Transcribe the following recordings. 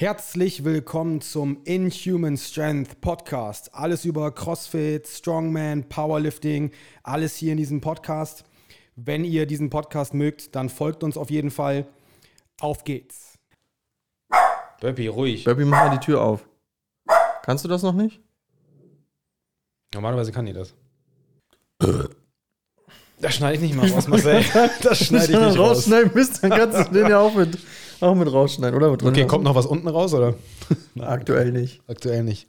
Herzlich willkommen zum Inhuman Strength Podcast. Alles über CrossFit, Strongman, Powerlifting, alles hier in diesem Podcast. Wenn ihr diesen Podcast mögt, dann folgt uns auf jeden Fall. Auf geht's. Burpee, ruhig. Burpee, mach mal die Tür auf. Kannst du das noch nicht? Normalerweise kann die das. Das schneide ich nicht mal raus, Marcel. Das schneide ich Wenn du nicht raus. rausschneiden bist, dann kannst du den ja auch mit, auch mit rausschneiden, oder? Mit Okay, kommt noch was unten raus, oder? Aktuell nicht. Aktuell nicht.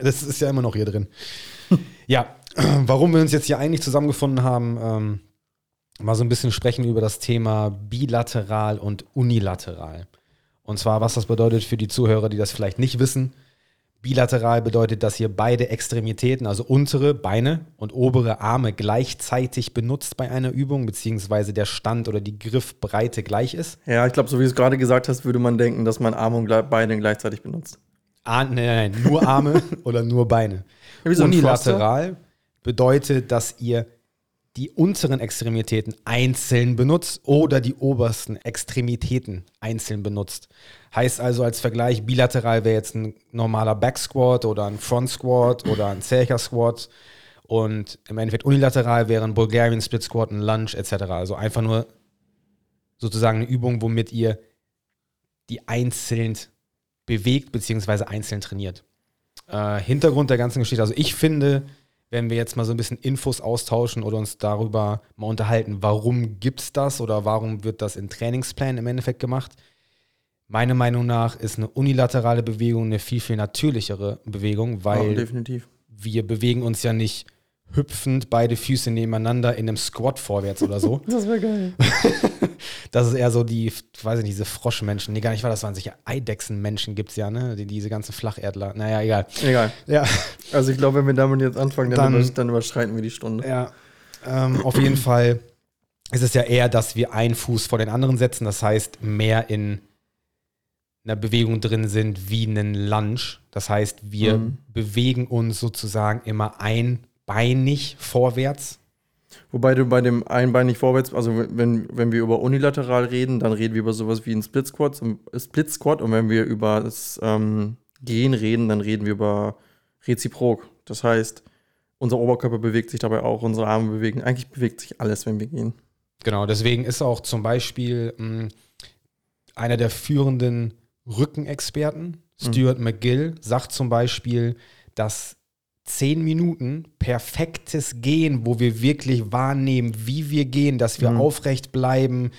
Das ist ja immer noch hier drin. Ja, warum wir uns jetzt hier eigentlich zusammengefunden haben, ähm, mal so ein bisschen sprechen über das Thema bilateral und unilateral. Und zwar, was das bedeutet für die Zuhörer, die das vielleicht nicht wissen. Bilateral bedeutet, dass ihr beide Extremitäten, also untere Beine und obere Arme gleichzeitig benutzt bei einer Übung, beziehungsweise der Stand oder die Griffbreite gleich ist. Ja, ich glaube, so wie du es gerade gesagt hast, würde man denken, dass man Arme und Beine gleichzeitig benutzt. Ah, nein, nein, nein, nur Arme oder nur Beine. Ja, so Unilateral bedeutet, dass ihr die unteren Extremitäten einzeln benutzt oder die obersten Extremitäten einzeln benutzt. Heißt also als Vergleich, bilateral wäre jetzt ein normaler Back Squat oder ein Front Squat oder ein Zelcher Squat und im Endeffekt unilateral wäre ein Bulgarian Split Squat, ein Lunge etc. Also einfach nur sozusagen eine Übung, womit ihr die einzeln bewegt bzw. einzeln trainiert. Äh, Hintergrund der ganzen Geschichte, also ich finde, wenn wir jetzt mal so ein bisschen Infos austauschen oder uns darüber mal unterhalten, warum gibt es das oder warum wird das in Trainingsplänen im Endeffekt gemacht. Meiner Meinung nach ist eine unilaterale Bewegung eine viel, viel natürlichere Bewegung, weil ja, wir bewegen uns ja nicht hüpfend beide Füße nebeneinander in einem Squat vorwärts oder so. Das wäre geil. Das ist eher so die, ich weiß nicht, diese Froschmenschen. Nee, gar nicht wahr, das waren sicher Eidechsenmenschen gibt es ja, ne? Die, diese ganzen Flacherdler. Naja, egal. Egal. Ja, Also ich glaube, wenn wir damit jetzt anfangen, dann, Dann- über, dann überschreiten wir die Stunde. ja. Ähm, auf jeden Fall ist es ja eher, dass wir einen Fuß vor den anderen setzen. Das heißt, mehr in einer Bewegung drin sind wie einen Lunge. Das heißt, wir Mhm. bewegen uns sozusagen immer einbeinig vorwärts. Wobei du bei dem einbeinig vorwärts, also wenn, wenn wir über unilateral reden, dann reden wir über sowas wie ein Split Squat, Split Squat und wenn wir über das ähm, Gehen reden, dann reden wir über Reziprok. Das heißt, unser Oberkörper bewegt sich dabei auch, unsere Arme bewegen. Eigentlich bewegt sich alles, wenn wir gehen. Genau, deswegen ist auch zum Beispiel mh, einer der führenden Rückenexperten, Stuart McGill, sagt zum Beispiel, dass zehn Minuten perfektes Gehen, wo wir wirklich wahrnehmen, wie wir gehen, dass wir Mhm. aufrecht bleiben,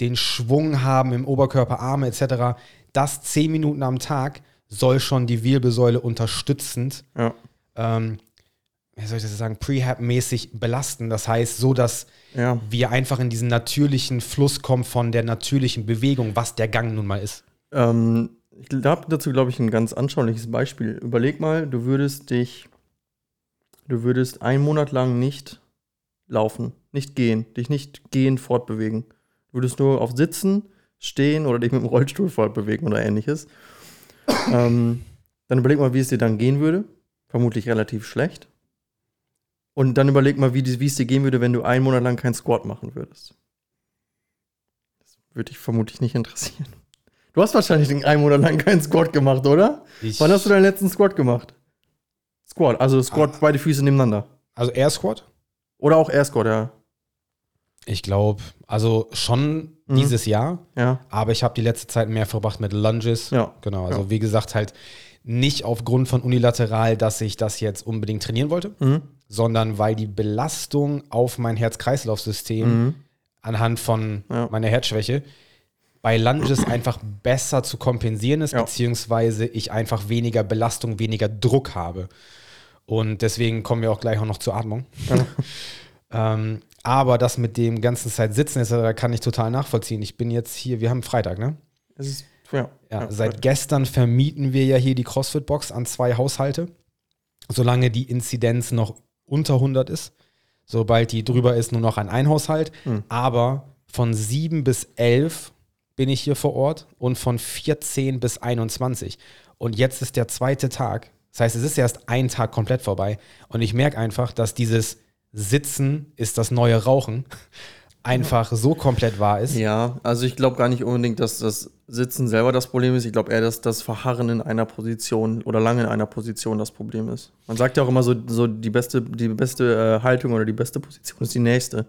den Schwung haben im Oberkörper, Arme etc., das zehn Minuten am Tag soll schon die Wirbelsäule unterstützend Ja. ähm, wie soll ich das sagen, Prehab-mäßig belasten. Das heißt, so dass Ja. wir einfach in diesen natürlichen Fluss kommen von der natürlichen Bewegung, was der Gang nun mal ist. Ähm, ich habe dazu, glaube ich, ein ganz anschauliches Beispiel. Überleg mal, du würdest dich, du würdest einen Monat lang nicht laufen, nicht gehen, dich nicht gehend fortbewegen. Du würdest nur auf Sitzen, Stehen oder dich mit dem Rollstuhl fortbewegen oder ähnliches. ähm, dann überleg mal, wie es dir dann gehen würde. Vermutlich relativ schlecht. Und dann überleg mal, wie, wie es dir gehen würde, wenn du einen Monat lang keinen Squat machen würdest. Das würde dich vermutlich nicht interessieren. Du hast wahrscheinlich den einen Monat lang keinen Squat gemacht, oder? Ich, Wann hast du deinen letzten Squat gemacht? Squat, also Squat, beide Füße nebeneinander. also Air Squat? Oder auch Air Squat, ja. Ich glaube, also schon Mhm. dieses Jahr, Ja, aber ich habe die letzte Zeit mehr verbracht mit Lunges. ja. Genau, also Ja. wie gesagt, halt nicht aufgrund von unilateral, dass ich das jetzt unbedingt trainieren wollte, Mhm. sondern weil die Belastung auf mein Herz-Kreislauf-System Mhm. anhand von Ja. meiner Herzschwäche bei Lunges einfach besser zu kompensieren ist, Ja. beziehungsweise ich einfach weniger Belastung, weniger Druck habe. Und deswegen kommen wir auch gleich auch noch zur Atmung. ähm, aber das mit dem ganzen Zeit sitzen ist, da kann ich total nachvollziehen. Ich bin jetzt hier, wir haben Freitag, ne? Es ist, ja. Ja, ja seit gestern vermieten wir ja hier die CrossFit-Box an zwei Haushalte, solange die Inzidenz noch unter 100 ist. Sobald die drüber ist, nur noch an ein Haushalt. Hm. Aber von 7 bis 11 bin ich hier vor Ort und von 14 bis 21. Und jetzt ist der zweite Tag. Das heißt, es ist erst ein Tag komplett vorbei. Und ich merke einfach, dass dieses Sitzen ist das neue Rauchen. einfach so komplett wahr ist. Ja, also ich glaube gar nicht unbedingt, dass das Sitzen selber das Problem ist. Ich glaube eher, dass das Verharren in einer Position oder lange in einer Position das Problem ist. Man sagt ja auch immer so, so die beste, die beste äh, Haltung oder die beste Position ist die nächste.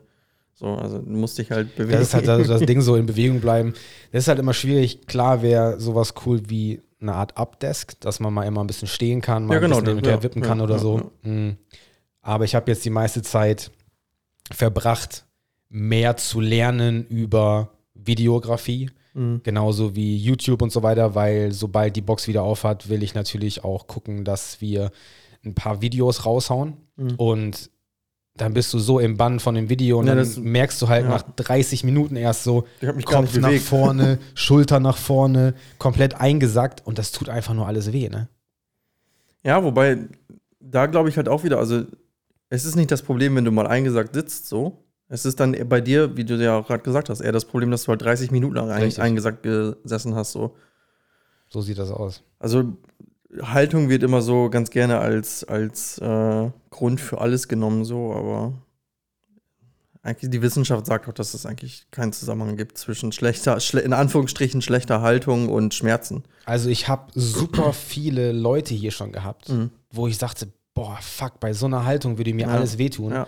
So, also du musst dich halt bewegen. Das ist halt das, das Ding so in Bewegung bleiben. Das ist halt immer schwierig. Klar wäre sowas cool wie eine Art Updesk, dass man mal immer ein bisschen stehen kann, mal Ja, genau, ein bisschen hin und her wippen ja, kann oder ja, so. Mm. Aber ich habe jetzt die meiste Zeit verbracht, mehr zu lernen über Videografie, Mhm. genauso wie YouTube und so weiter, weil sobald die Box wieder aufhat, will ich natürlich auch gucken, dass wir ein paar Videos raushauen Mhm. und dann bist du so im Bann von dem Video und Ja, dann merkst du halt ja. nach 30 Minuten erst so, Kopf nach vorne, Schulter nach vorne, komplett eingesackt und das tut einfach nur alles weh, ne? Ja, wobei, da glaube ich halt auch wieder, also es ist nicht das Problem, wenn du mal eingesackt sitzt, so. Es ist dann bei dir, wie du ja auch gerade gesagt hast, eher das Problem, dass du halt 30 Minuten lang Richtig. eingesackt gesessen hast, so. So sieht das aus. Also Haltung wird immer so ganz gerne als, als äh, Grund für alles genommen, so, aber eigentlich die Wissenschaft sagt auch, dass es eigentlich keinen Zusammenhang gibt zwischen schlechter, schle in Anführungsstrichen schlechter Haltung und Schmerzen. Also ich habe super viele Leute hier schon gehabt, Mhm. wo ich sagte, boah, fuck, bei so einer Haltung würde mir Ja. alles wehtun. Ja.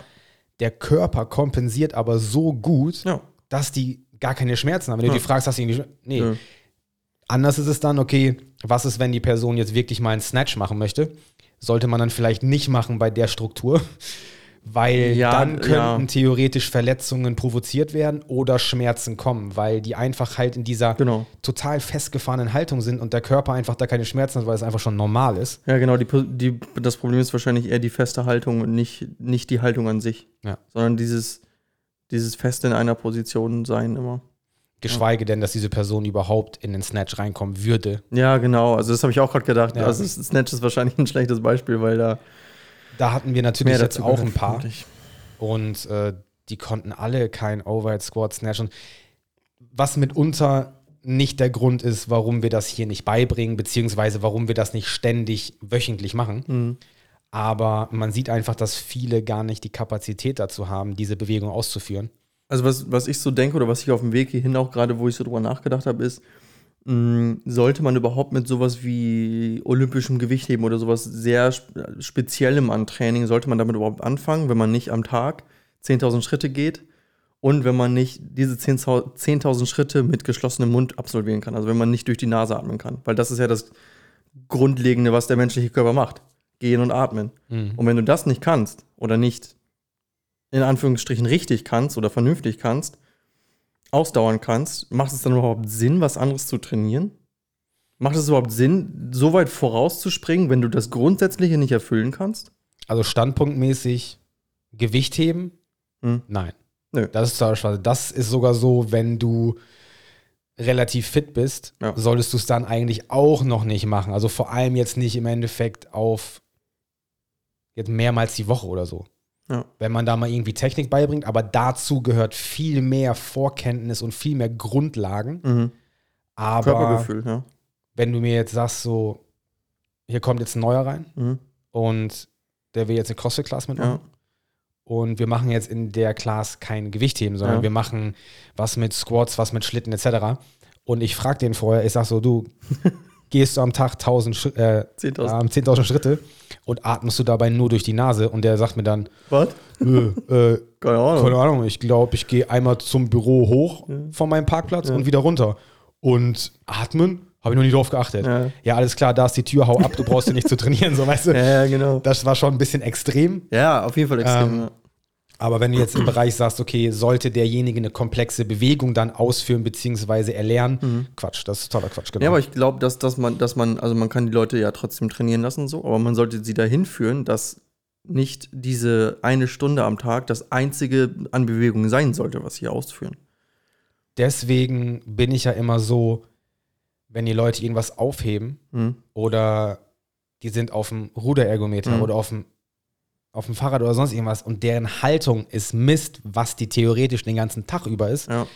Der Körper kompensiert aber so gut, Ja. dass die gar keine Schmerzen haben. Wenn du die fragst, hast du irgendwie, nee. Anders ist es dann, okay, was ist, wenn die Person jetzt wirklich mal einen Snatch machen möchte? Sollte man dann vielleicht nicht machen bei der Struktur, weil Ja, dann könnten ja. theoretisch Verletzungen provoziert werden oder Schmerzen kommen, weil die einfach halt in dieser Genau. total festgefahrenen Haltung sind und der Körper einfach da keine Schmerzen hat, weil es einfach schon normal ist. Ja, genau. Die, die, das Problem ist wahrscheinlich eher die feste Haltung und nicht, nicht die Haltung an sich, Ja. sondern dieses, dieses Fest in einer Position sein immer. Geschweige denn, dass diese Person überhaupt in den Snatch reinkommen würde. Ja, genau. Also das habe ich auch gerade gedacht. Ja. Also Snatch ist wahrscheinlich ein schlechtes Beispiel, weil da Da hatten wir natürlich jetzt auch ein paar. Und äh, die konnten alle kein Overhead Squat snatchen. Was mitunter nicht der Grund ist, warum wir das hier nicht beibringen, beziehungsweise warum wir das nicht ständig wöchentlich machen. Mhm. Aber man sieht einfach, dass viele gar nicht die Kapazität dazu haben, diese Bewegung auszuführen. Also was, was ich so denke oder was ich auf dem Weg hierhin auch gerade, wo ich so drüber nachgedacht habe, ist, mh, sollte man überhaupt mit sowas wie olympischem Gewichtheben oder sowas sehr sp- speziellem an Training, sollte man damit überhaupt anfangen, wenn man nicht am Tag 10.000 Schritte geht und wenn man nicht diese 10.000 10.000 Schritte mit geschlossenem Mund absolvieren kann, also wenn man nicht durch die Nase atmen kann, weil das ist ja das Grundlegende, was der menschliche Körper macht, gehen und atmen. Und wenn du das nicht kannst oder nicht in Anführungsstrichen richtig kannst oder vernünftig kannst, ausdauern kannst, macht es dann überhaupt Sinn, was anderes zu trainieren? Macht es überhaupt Sinn, so weit vorauszuspringen, wenn du das Grundsätzliche nicht erfüllen kannst? Also standpunktmäßig Gewicht heben? Hm. Nein. Nö. Das ist total schade. Das ist sogar so, wenn du relativ fit bist, Ja. solltest du es dann eigentlich auch noch nicht machen. Also vor allem jetzt nicht im Endeffekt auf jetzt mehrmals die Woche oder so. Ja. Wenn man da mal irgendwie Technik beibringt, aber dazu gehört viel mehr Vorkenntnis und viel mehr Grundlagen. Mhm. Aber Körpergefühl, ja. wenn du mir jetzt sagst, so, hier kommt jetzt ein neuer rein Mhm. und der will jetzt eine CrossFit-Class mitmachen. ja. Und wir machen jetzt in der Class kein Gewichtheben, sondern Ja. wir machen was mit Squats, was mit Schlitten etc. Und ich frage den vorher, ich sag so, du, gehst du am Tag 1000 Schritt, äh, 10.000. ähm, 10.000 Schritte und atmest du dabei nur durch die Nase? Und der sagt mir dann, Was? äh, äh, Keine Ahnung. keine Ahnung, ich glaube, ich gehe einmal zum Büro hoch von meinem Parkplatz Ja. und wieder runter. Und atmen, habe ich noch nie drauf geachtet. Ja. Ja. alles klar, da ist die Tür, hau ab, du brauchst ja nicht zu trainieren, so weißt du. Ja, ja, genau. Das war schon ein bisschen extrem. Ja, auf jeden Fall extrem. Ähm, ja. Aber wenn du jetzt im Bereich sagst, okay, sollte derjenige eine komplexe Bewegung dann ausführen bzw. erlernen, Quatsch, das ist totaler Quatsch, genau. Mhm. Ja, aber ich glaube, dass, dass man, dass man, also man kann die Leute ja trotzdem trainieren lassen und so, aber man sollte sie dahin führen, dass nicht diese eine Stunde am Tag das einzige an Bewegung sein sollte, was sie ausführen. Deswegen bin ich ja immer so, wenn die Leute irgendwas aufheben Mhm. oder die sind auf dem Ruderergometer Mhm. oder auf dem, auf dem Fahrrad oder sonst irgendwas und deren Haltung ist Mist, was die theoretisch den ganzen Tag über ist, Ja.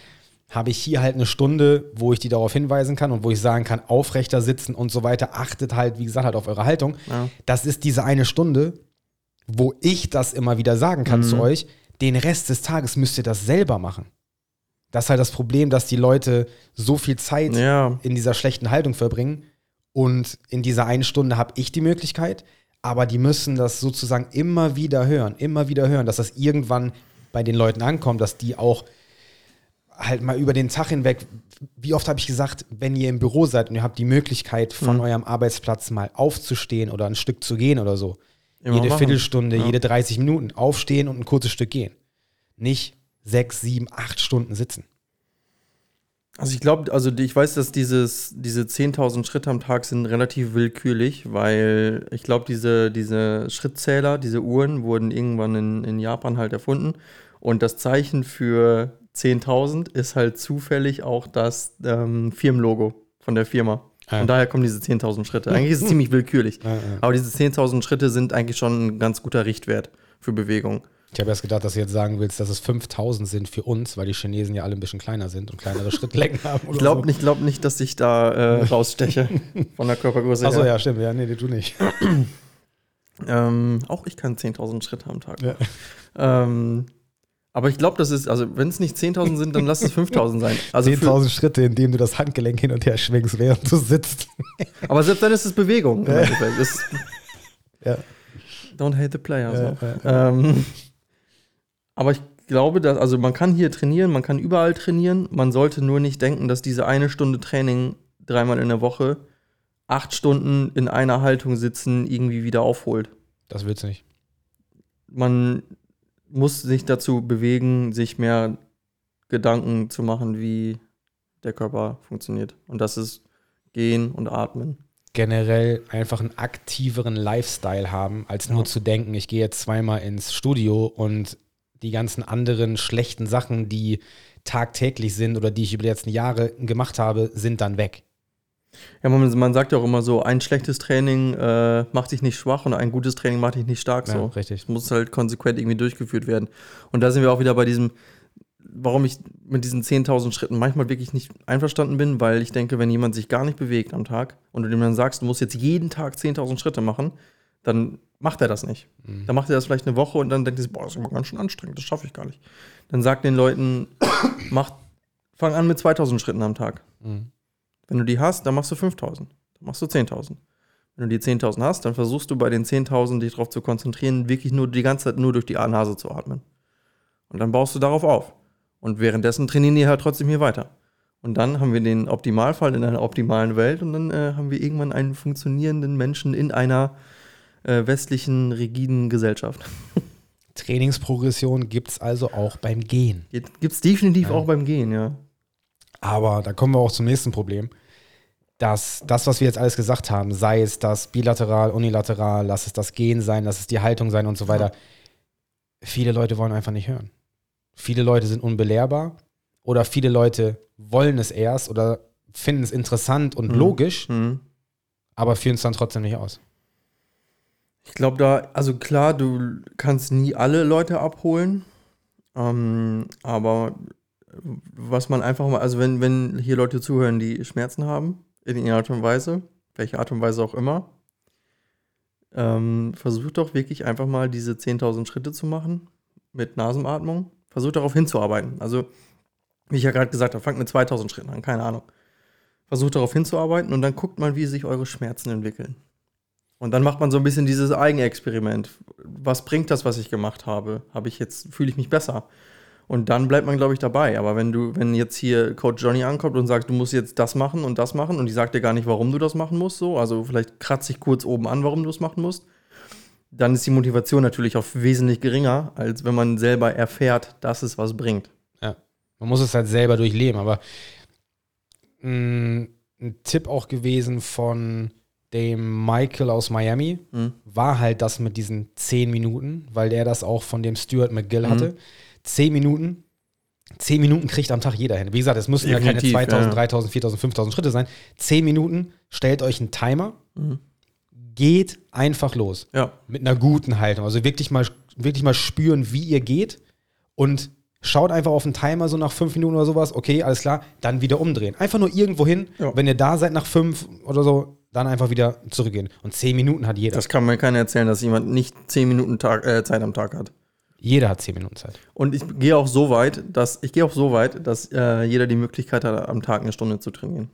habe ich hier halt eine Stunde, wo ich die darauf hinweisen kann und wo ich sagen kann, aufrechter sitzen und so weiter. Achtet halt, wie gesagt, halt auf eure Haltung. Ja. Das ist diese eine Stunde, wo ich das immer wieder sagen kann Mhm. zu euch. Den Rest des Tages müsst ihr das selber machen. Das ist halt das Problem, dass die Leute so viel Zeit Ja. in dieser schlechten Haltung verbringen und in dieser einen Stunde habe ich die Möglichkeit, aber die müssen das sozusagen immer wieder hören, immer wieder hören, dass das irgendwann bei den Leuten ankommt, dass die auch halt mal über den Tag hinweg, wie oft habe ich gesagt, wenn ihr im Büro seid und ihr habt die Möglichkeit, von Mhm. eurem Arbeitsplatz mal aufzustehen oder ein Stück zu gehen oder so. Immer jede machen. Viertelstunde, Ja. jede 30 Minuten aufstehen und ein kurzes Stück gehen. Nicht sechs, sieben, acht Stunden sitzen. Also ich glaube, also ich weiß, dass dieses, diese 10.000 Schritte am Tag sind relativ willkürlich, weil ich glaube, diese, diese Schrittzähler, diese Uhren wurden irgendwann in, in Japan halt erfunden. Und das Zeichen für 10.000 ist halt zufällig auch das ähm, Firmenlogo von der Firma. Ja. Und daher kommen diese 10.000 Schritte. Eigentlich ist es ziemlich willkürlich. Ja, ja. Aber diese 10.000 Schritte sind eigentlich schon ein ganz guter Richtwert für Bewegung. Ich habe erst gedacht, dass du jetzt sagen willst, dass es 5000 sind für uns, weil die Chinesen ja alle ein bisschen kleiner sind und kleinere Schrittlängen haben. Ich glaube nicht, glaub nicht, dass ich da äh, raussteche von der Körpergröße. Achso, ja, stimmt. Ja, nee, du nicht. Ähm, auch ich kann 10.000 Schritte am Tag. Ja. Ähm, aber ich glaube, das ist, also wenn es nicht 10.000 sind, dann lass es 5.000 sein. Also für, 10.000 Schritte, indem du das Handgelenk hin und her schwingst, während du sitzt. aber selbst dann ist es Bewegung. Es ist, Ja. don't hate the player. Ja, so. ja, Ähm, aber ich glaube, dass, also man kann hier trainieren, man kann überall trainieren. Man sollte nur nicht denken, dass diese eine Stunde Training dreimal in der Woche acht Stunden in einer Haltung sitzen irgendwie wieder aufholt. Das du nicht. man muss sich dazu bewegen, sich mehr Gedanken zu machen, wie der Körper funktioniert. Und das ist Gehen und Atmen. Generell einfach einen aktiveren Lifestyle haben, als nur Ja. zu denken, ich gehe jetzt zweimal ins Studio und die ganzen anderen schlechten Sachen, die tagtäglich sind oder die ich über die letzten Jahre gemacht habe, sind dann weg. Ja, man, man sagt ja auch immer so, ein schlechtes Training äh, macht dich nicht schwach und ein gutes Training macht dich nicht stark. Ja, so. richtig. Es muss halt konsequent irgendwie durchgeführt werden. Und da sind wir auch wieder bei diesem, warum ich mit diesen 10.000 Schritten manchmal wirklich nicht einverstanden bin, weil ich denke, wenn jemand sich gar nicht bewegt am Tag und du dem dann sagst, du musst jetzt jeden Tag 10.000 Schritte machen, dann macht er das nicht. Mhm. Dann macht er das vielleicht eine Woche und dann denkt er, sich, boah, das ist aber ganz schön anstrengend, das schaffe ich gar nicht. Dann sagt den Leuten, mach, fang an mit 2.000 Schritten am Tag. Mhm. Wenn du die hast, dann machst du 5.000. Dann machst du 10.000. Wenn du die 10.000 hast, dann versuchst du bei den 10.000 dich darauf zu konzentrieren, wirklich nur die ganze Zeit nur durch die Nase zu atmen. Und dann baust du darauf auf. Und währenddessen trainieren die halt trotzdem hier weiter. Und dann haben wir den Optimalfall in einer optimalen Welt und dann äh, haben wir irgendwann einen funktionierenden Menschen in einer äh, westlichen, rigiden Gesellschaft. Trainingsprogression gibt es also auch beim Gehen. Gibt es definitiv Ja. auch beim Gehen, ja. Aber da kommen wir auch zum nächsten Problem. Dass das, was wir jetzt alles gesagt haben, sei es das bilateral, unilateral, lass es das Gehen sein, lass es die Haltung sein und so weiter, viele Leute wollen einfach nicht hören. Viele Leute sind unbelehrbar oder viele Leute wollen es erst oder finden es interessant und Mhm. logisch, Mhm. aber führen es dann trotzdem nicht aus. Ich glaube da, also klar, du kannst nie alle Leute abholen, ähm, aber was man einfach mal, also wenn, wenn hier Leute zuhören, die Schmerzen haben, in irgendeiner Art und Weise, welche Art und Weise auch immer, ähm, versucht doch wirklich einfach mal diese 10.000 Schritte zu machen mit Nasenatmung. Versucht darauf hinzuarbeiten. Also, wie ich ja gerade gesagt habe, fangt mit 2.000 Schritten an, keine Ahnung. Versucht darauf hinzuarbeiten und dann guckt mal, wie sich eure Schmerzen entwickeln. Und dann macht man so ein bisschen dieses Eigenexperiment. Was bringt das, was ich gemacht habe? Habe ich jetzt, fühle ich mich besser? Und dann bleibt man, glaube ich, dabei. Aber wenn du, wenn jetzt hier Coach Johnny ankommt und sagt, du musst jetzt das machen und das machen und die sagt dir gar nicht, warum du das machen musst, so, also vielleicht kratzt sich kurz oben an, warum du es machen musst, dann ist die Motivation natürlich auch wesentlich geringer, als wenn man selber erfährt, dass es was bringt. Man muss es halt selber durchleben, aber mh, ein Tipp auch gewesen von dem Michael aus Miami Mhm. war halt das mit diesen 10 Minuten, weil der das auch von dem Stuart McGill Mhm. hatte. 10 Minuten. 10 Minuten kriegt am Tag jeder hin. Wie gesagt, es müssen ja keine Definitiv, 2000, ja. 3000, 4000, 5000 Schritte sein. 10 Minuten, stellt euch einen Timer, Mhm. geht einfach los. Ja. Mit einer guten Haltung. Also wirklich mal, wirklich mal spüren, wie ihr geht und schaut einfach auf den Timer so nach 5 Minuten oder sowas. Okay, alles klar, dann wieder umdrehen. Einfach nur irgendwo hin. Wenn ihr da seid nach 5 oder so, dann einfach wieder zurückgehen. Und 10 Minuten hat jeder. Das kann mir keiner erzählen, dass jemand nicht 10 Minuten Tag, äh, Zeit am Tag hat. Jeder hat 10 Minuten Zeit. Und ich gehe auch so weit, dass ich gehe auch so weit, dass äh, jeder die Möglichkeit hat, am Tag eine Stunde zu trainieren.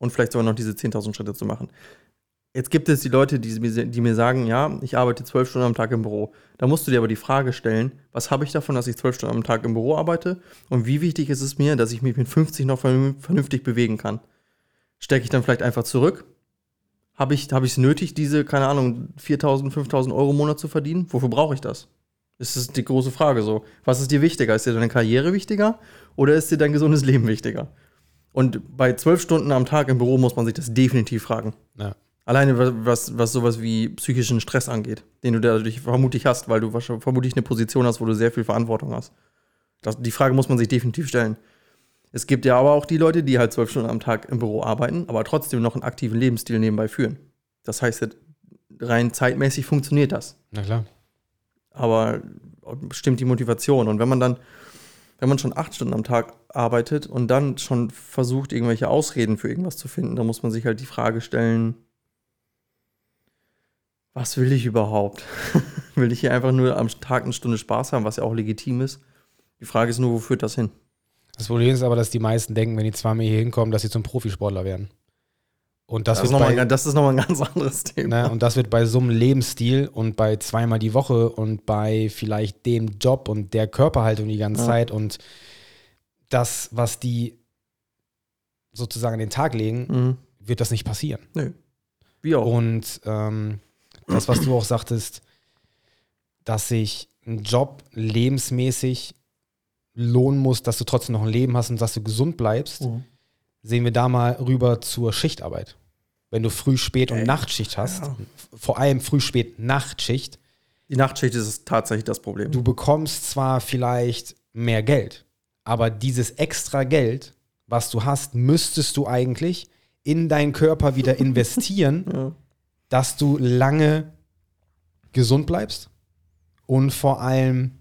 Und vielleicht sogar noch diese 10.000 Schritte zu machen. Jetzt gibt es die Leute, die, mir- die mir sagen, ja, ich arbeite zwölf Stunden am Tag im Büro. Da musst du dir aber die Frage stellen, was habe ich davon, dass ich zwölf Stunden am Tag im Büro arbeite? Und wie wichtig ist es mir, dass ich mich mit 50 noch vernün- vernünftig bewegen kann? Stecke ich dann vielleicht einfach zurück? Habe ich es hab nötig, diese, keine Ahnung, 4.000, 5.000 Euro im Monat zu verdienen? Wofür brauche ich das? Das ist die große Frage so. Was ist dir wichtiger? Ist dir deine Karriere wichtiger oder ist dir dein gesundes Leben wichtiger? Und bei zwölf Stunden am Tag im Büro muss man sich das definitiv fragen. Ja. Alleine was, was, was sowas wie psychischen Stress angeht, den du dadurch vermutlich hast, weil du vermutlich eine Position hast, wo du sehr viel Verantwortung hast. Das, die Frage muss man sich definitiv stellen. Es gibt ja aber auch die Leute, die halt zwölf Stunden am Tag im Büro arbeiten, aber trotzdem noch einen aktiven Lebensstil nebenbei führen. Das heißt, rein zeitmäßig funktioniert das Na klar. aber stimmt die Motivation. Und wenn man dann, wenn man schon acht Stunden am Tag arbeitet und dann schon versucht, irgendwelche Ausreden für irgendwas zu finden, dann muss man sich halt die Frage stellen, was will ich überhaupt? will ich hier einfach nur am Tag eine Stunde Spaß haben, was ja auch legitim ist? Die Frage ist nur, wo führt das hin? Das Problem ist aber, dass die meisten denken, wenn die zweimal hier hinkommen, dass sie zum Profisportler werden. Und das, Das, ist wird nochmal bei, ein, das ist nochmal ein ganz anderes Thema. ne, und das wird bei so einem Lebensstil und bei zweimal die Woche und bei vielleicht dem Job und der Körperhaltung die ganze Ja. Zeit und das, was die sozusagen an den Tag legen, Mhm. wird das nicht passieren. Wie auch. Und ähm, das, was du auch sagtest, dass sich ein Job lebensmäßig lohnen muss, dass du trotzdem noch ein Leben hast und dass du gesund bleibst, Mhm. sehen wir da mal rüber zur Schichtarbeit. Wenn du früh, spät und Ey, Nachtschicht hast, ja. vor allem früh, spät, Nachtschicht, Die Nachtschicht ist tatsächlich das Problem. du bekommst zwar vielleicht mehr Geld, aber dieses extra Geld, was du hast, müsstest du eigentlich in deinen Körper wieder investieren, ja. dass du lange gesund bleibst und vor allem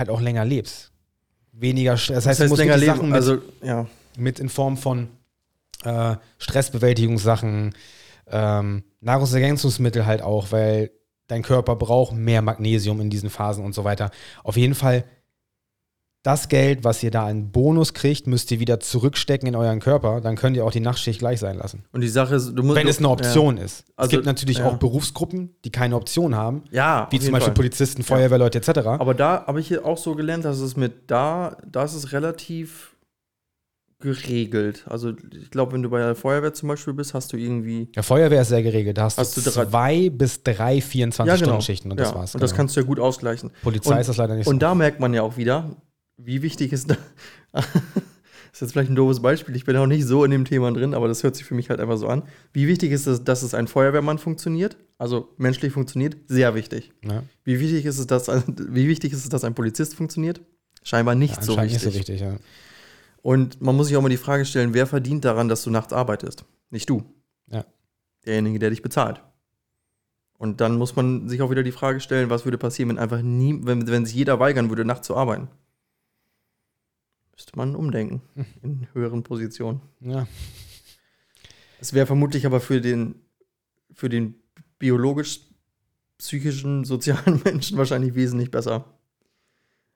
halt auch länger lebst. Weniger Stress. Das heißt, Das du heißt musst länger. Sachen mit, Also, ja. mit in Form von äh, Stressbewältigungssachen, ähm, Nahrungsergänzungsmittel halt auch, weil dein Körper braucht mehr Magnesium in diesen Phasen und so weiter. Auf jeden Fall das Geld, was ihr da an Bonus kriegt, müsst ihr wieder zurückstecken in euren Körper. Dann könnt ihr auch die Nachtschicht gleich sein lassen. Und die Sache ist, du musst. Wenn es eine Option ist. Also, es gibt natürlich ja. auch Berufsgruppen, die keine Option haben, Ja, ja wie zum Beispiel Fall. Polizisten, Feuerwehrleute etc. Aber da habe ich hier auch so gelernt, dass es mit da, da ist es relativ geregelt. Also ich glaube, wenn du bei der Feuerwehr zum Beispiel bist, hast du irgendwie. Ja, Feuerwehr ist sehr geregelt. Da hast, Hast du zwei bis drei 24-Stunden-Schichten und das ja, war's. Und das genau. kannst du ja gut ausgleichen. Polizei und- ist das leider nicht Und so. da merkt man ja auch wieder, wie wichtig ist da. das ist jetzt vielleicht ein doofes Beispiel, ich bin auch nicht so in dem Thema drin, aber das hört sich für mich halt einfach so an. Wie wichtig ist es, dass es ein Feuerwehrmann funktioniert? Also menschlich funktioniert? Sehr wichtig. Ja, Wie wichtig ist es, dass ein, wie wichtig ist es, dass ein Polizist funktioniert? Scheinbar nicht so anscheinend wichtig. nicht so wichtig, ja. Und man muss sich auch mal die Frage stellen, wer verdient daran, dass du nachts arbeitest? Nicht du. Ja. Derjenige, der dich bezahlt. Und dann muss man sich auch wieder die Frage stellen, was würde passieren, wenn einfach nie, wenn, wenn sich jeder weigern würde, nachts zu arbeiten? Müsste man umdenken in höheren Positionen. ja. Es wäre vermutlich aber für den, für den biologisch, psychischen, sozialen Menschen wahrscheinlich wesentlich besser.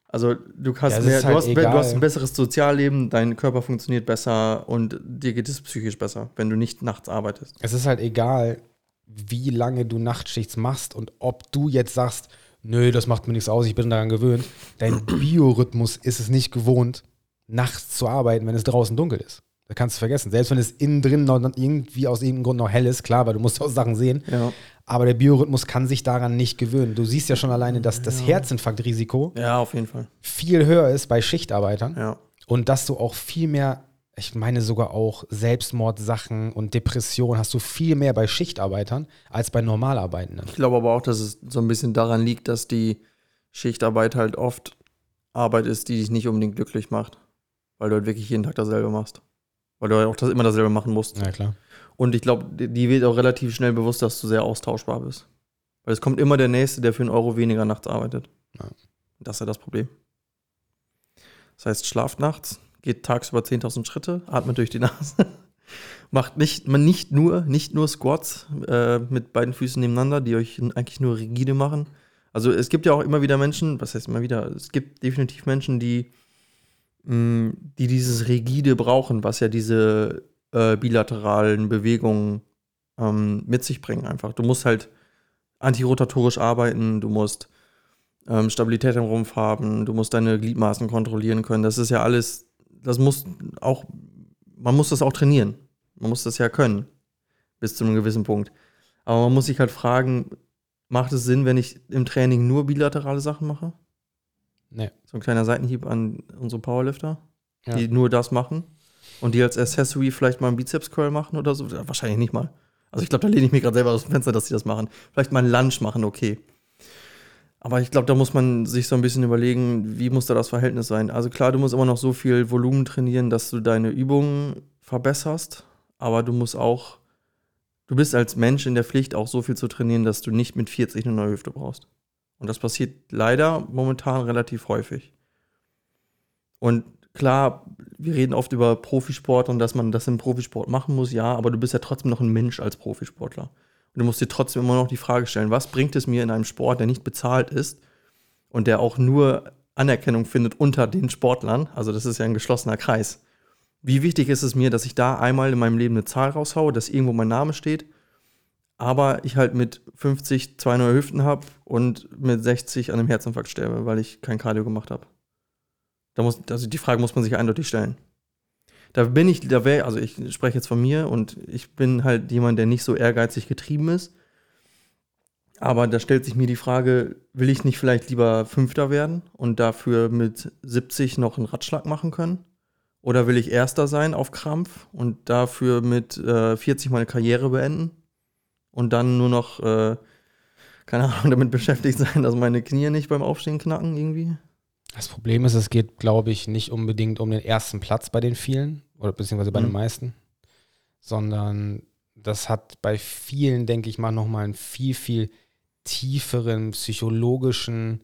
Also du hast, Ja, mehr, ist du, halt hast, du hast ein besseres Sozialleben, dein Körper funktioniert besser und dir geht es psychisch besser, wenn du nicht nachts arbeitest. Es ist halt egal, wie lange du Nachtschichts machst und ob du jetzt sagst, nö, das macht mir nichts aus, ich bin daran gewöhnt. Dein Biorhythmus ist es nicht gewohnt, nachts zu arbeiten, wenn es draußen dunkel ist. Da kannst du vergessen. Selbst wenn es innen drin noch irgendwie aus irgendeinem Grund noch hell ist, klar, weil du musst auch Sachen sehen. Ja. Aber der Biorhythmus kann sich daran nicht gewöhnen. Du siehst ja schon alleine, dass das Herzinfarktrisiko Ja, auf jeden Fall. viel höher ist bei Schichtarbeitern Ja. und dass du auch viel mehr, ich meine sogar auch Selbstmordsachen und Depressionen hast du viel mehr bei Schichtarbeitern als bei Normalarbeitenden. Ich glaube aber auch, dass es so ein bisschen daran liegt, dass die Schichtarbeit halt oft Arbeit ist, die dich nicht unbedingt glücklich macht. Weil du halt wirklich jeden Tag dasselbe machst. Weil du halt auch das immer dasselbe machen musst. Ja, klar. Und ich glaube, die- wird auch relativ schnell bewusst, dass du sehr austauschbar bist. Weil es kommt immer der Nächste, der für einen Euro weniger nachts arbeitet. Ja. Das ist ja das Problem. Das heißt, schlaft nachts, geht tagsüber 10.000 Schritte, atmet durch die Nase, macht nicht, man nicht nur, nicht nur Squats äh, mit beiden Füßen nebeneinander, die euch eigentlich nur rigide machen, Also es gibt ja auch immer wieder Menschen, was heißt immer wieder, es gibt definitiv Menschen, die, mh, die dieses Rigide brauchen, was ja diese äh, bilateralen Bewegungen ähm, mit sich bringen einfach. Du musst halt antirotatorisch arbeiten, du musst ähm, Stabilität im Rumpf haben, du musst deine Gliedmaßen kontrollieren können. Das ist ja alles, das muss auch, man muss das auch trainieren. Man muss das ja können, bis zu einem gewissen Punkt. Aber man muss sich halt fragen, macht es Sinn, wenn ich im Training nur bilaterale Sachen mache? Nee. So ein kleiner Seitenhieb an unsere Powerlifter, Ja. die nur das machen und die als Accessory vielleicht mal einen Bizeps-Curl machen oder so. Ja, Wahrscheinlich nicht mal. Also ich glaube, da lehne ich mir gerade selber aus dem Fenster, dass sie das machen. Vielleicht mal einen Lunge machen, okay. Aber ich glaube, da muss man sich so ein bisschen überlegen, wie muss da das Verhältnis sein. Also klar, du musst immer noch so viel Volumen trainieren, dass du deine Übungen verbesserst, aber du musst auch, du bist als Mensch in der Pflicht, auch so viel zu trainieren, dass du nicht mit 40 eine neue Hüfte brauchst. Und das passiert leider momentan relativ häufig. Und klar, wir reden oft über Profisport und dass man das im Profisport machen muss, ja, aber du bist ja trotzdem noch ein Mensch als Profisportler. Und du musst dir trotzdem immer noch die Frage stellen, was bringt es mir in einem Sport, der nicht bezahlt ist und der auch nur Anerkennung findet unter den Sportlern? Also das ist ja ein geschlossener Kreis. Wie wichtig ist es mir, dass ich da einmal in meinem Leben eine Zahl raushaue, dass irgendwo mein Name steht, aber ich halt mit 50 zwei neue Hüften habe und mit 60 an einem Herzinfarkt sterbe, weil ich kein Cardio gemacht habe? Da muss, also die Frage muss man sich eindeutig stellen. Da bin ich, da wäre, also ich spreche jetzt von mir und ich bin halt jemand, der nicht so ehrgeizig getrieben ist. Aber da stellt sich mir die Frage, will ich nicht vielleicht lieber Fünfter werden und dafür mit 70 noch einen Ratschlag machen können? Oder will ich Erster sein auf Krampf und dafür mit äh, 40 meine Karriere beenden und dann nur noch, äh, keine Ahnung, damit beschäftigt sein, dass meine Knie nicht beim Aufstehen knacken irgendwie? Das Problem ist, es geht, glaube ich, nicht unbedingt um den ersten Platz bei den vielen oder beziehungsweise bei Mhm. den meisten, sondern das hat bei vielen, denke ich mal, nochmal einen viel, viel tieferen psychologischen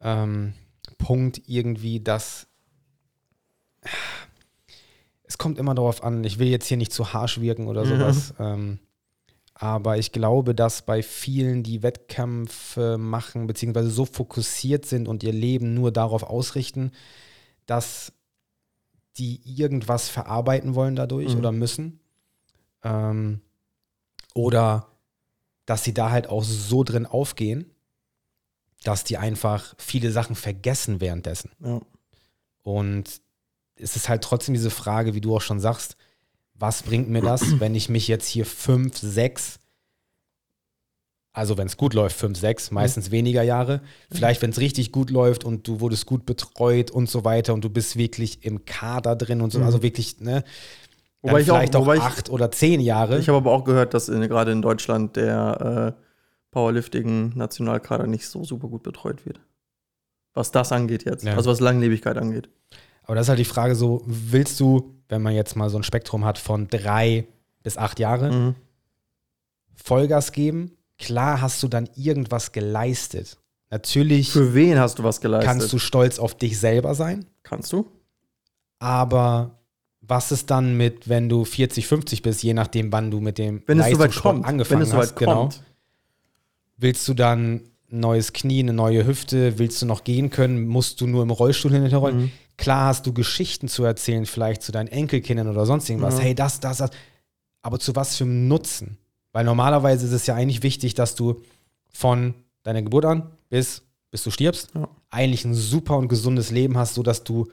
ähm, Punkt irgendwie, dass es kommt immer darauf an, ich will jetzt hier nicht zu harsch wirken oder Ja. sowas, ähm, aber ich glaube, dass bei vielen, die Wettkämpfe machen, beziehungsweise so fokussiert sind und ihr Leben nur darauf ausrichten, dass die irgendwas verarbeiten wollen dadurch Mhm. oder müssen. Ähm, oder dass sie da halt auch so drin aufgehen, dass die einfach viele Sachen vergessen währenddessen. Ja. Und es ist halt trotzdem diese Frage, wie du auch schon sagst, was bringt mir das, wenn ich mich jetzt hier fünf, sechs, also wenn es gut läuft, fünf, sechs, meistens weniger Jahre, vielleicht wenn es richtig gut läuft und du wurdest gut betreut und so weiter und du bist wirklich im Kader drin und so, Mhm. also wirklich, ne? Wobei ich auch- vielleicht auch, ich- acht oder zehn Jahre. Ich habe aber auch gehört, dass gerade in Deutschland der äh, Powerlifting-Nationalkader nicht so super gut betreut wird. Was das angeht jetzt. Ja. Also was Langlebigkeit angeht. Aber das ist halt die Frage so, willst du, wenn man jetzt mal so ein Spektrum hat von drei bis acht Jahre, Mhm. Vollgas geben? Klar hast du dann irgendwas geleistet. Natürlich Für wen hast du was geleistet? kannst du stolz auf dich selber sein, Kannst du? aber was ist dann mit, wenn du 40, 50 bist, je nachdem, wann du mit dem Wenn Leistungssport kommt. angefangen wenn es hast, genau. kommt. Willst du dann ein neues Knie, eine neue Hüfte, willst du noch gehen können, musst du nur im Rollstuhl hinterrollen? Mhm. Klar hast du Geschichten zu erzählen, vielleicht zu deinen Enkelkindern oder sonst irgendwas. Ja. Hey, das, das, das. Aber zu was für einem Nutzen? Weil normalerweise ist es ja eigentlich wichtig, dass du von deiner Geburt an bis, bis du stirbst, Ja. eigentlich ein super und gesundes Leben hast, sodass du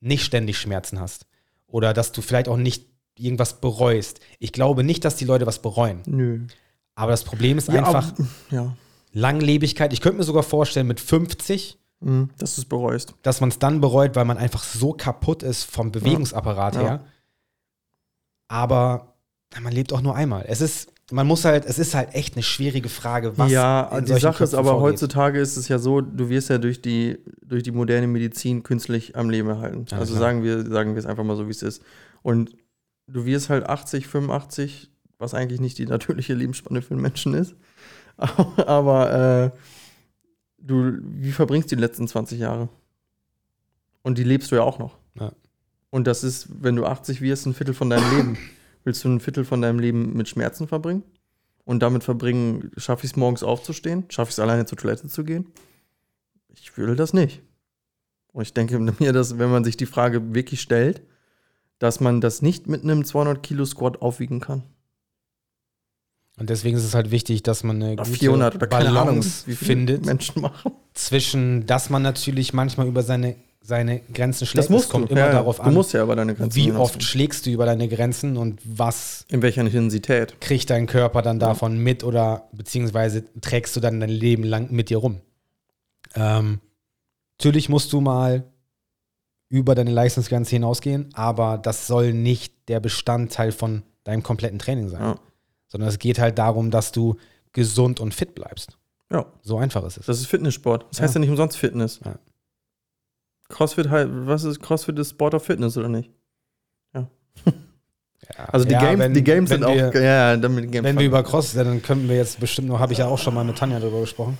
nicht ständig Schmerzen hast. Oder dass du vielleicht auch nicht irgendwas bereust. Ich glaube nicht, dass die Leute was bereuen. Nö. Aber das Problem ist Ja, einfach aber- ja. Langlebigkeit. Ich könnte mir sogar vorstellen, mit 50 Mhm. Dass du es bereust. dass man es dann bereut, weil man einfach so kaputt ist vom Bewegungsapparat Ja. her. Aber man lebt auch nur einmal. Es ist, man muss halt, es ist halt echt eine schwierige Frage, was ja, die Sache ist Köpfen aber vorgeht. heutzutage ist es ja so, du wirst ja durch die, durch die moderne Medizin künstlich am Leben erhalten. Ja, also klar. sagen wir, sagen wir es einfach mal so, wie es ist. Und du wirst halt 80, 85, was eigentlich nicht die natürliche Lebensspanne für einen Menschen ist. aber äh, du, wie verbringst du die letzten 20 Jahre? Und die lebst du ja auch noch. Ja. Und das ist, wenn du 80 wirst, ein Viertel von deinem Leben. Willst du ein Viertel von deinem Leben mit Schmerzen verbringen? und damit verbringen, schaffe ich es morgens aufzustehen? Schaffe ich es alleine zur Toilette zu gehen? Ich will das nicht. Und ich denke mir, dass, wenn man sich die Frage wirklich stellt, dass man das nicht mit einem 200 Kilo Squat aufwiegen kann. Und deswegen ist es halt wichtig, dass man eine gute 400 oder keine Ahnung, Balance viele findet Menschen machen. zwischen, dass man natürlich manchmal über seine, seine Grenzen schlägt. Das musst es kommt du. immer ja, darauf du an, musst ja über deine Grenzen wie oft schlägst du über deine Grenzen und was In welcher Intensität. kriegt dein Körper dann davon mit oder beziehungsweise trägst du dann dein Leben lang mit dir rum. Ähm, natürlich musst du mal über deine Leistungsgrenze hinausgehen, aber das soll nicht der Bestandteil von deinem kompletten Training sein. Ja. Sondern es geht halt darum, dass du gesund und fit bleibst. Ja, So einfach ist es. das ist Fitnesssport. Das Ja. heißt ja nicht umsonst Fitness. Ja. Crossfit halt, was ist Crossfit ist Sport of Fitness oder nicht? Ja. Also die Ja, Games, wenn- die Games sind auch, wir- ja, ja, damit Games Wenn wir über Cross, dann können wir jetzt bestimmt noch, habe ich ja auch schon mal mit Tanja darüber gesprochen.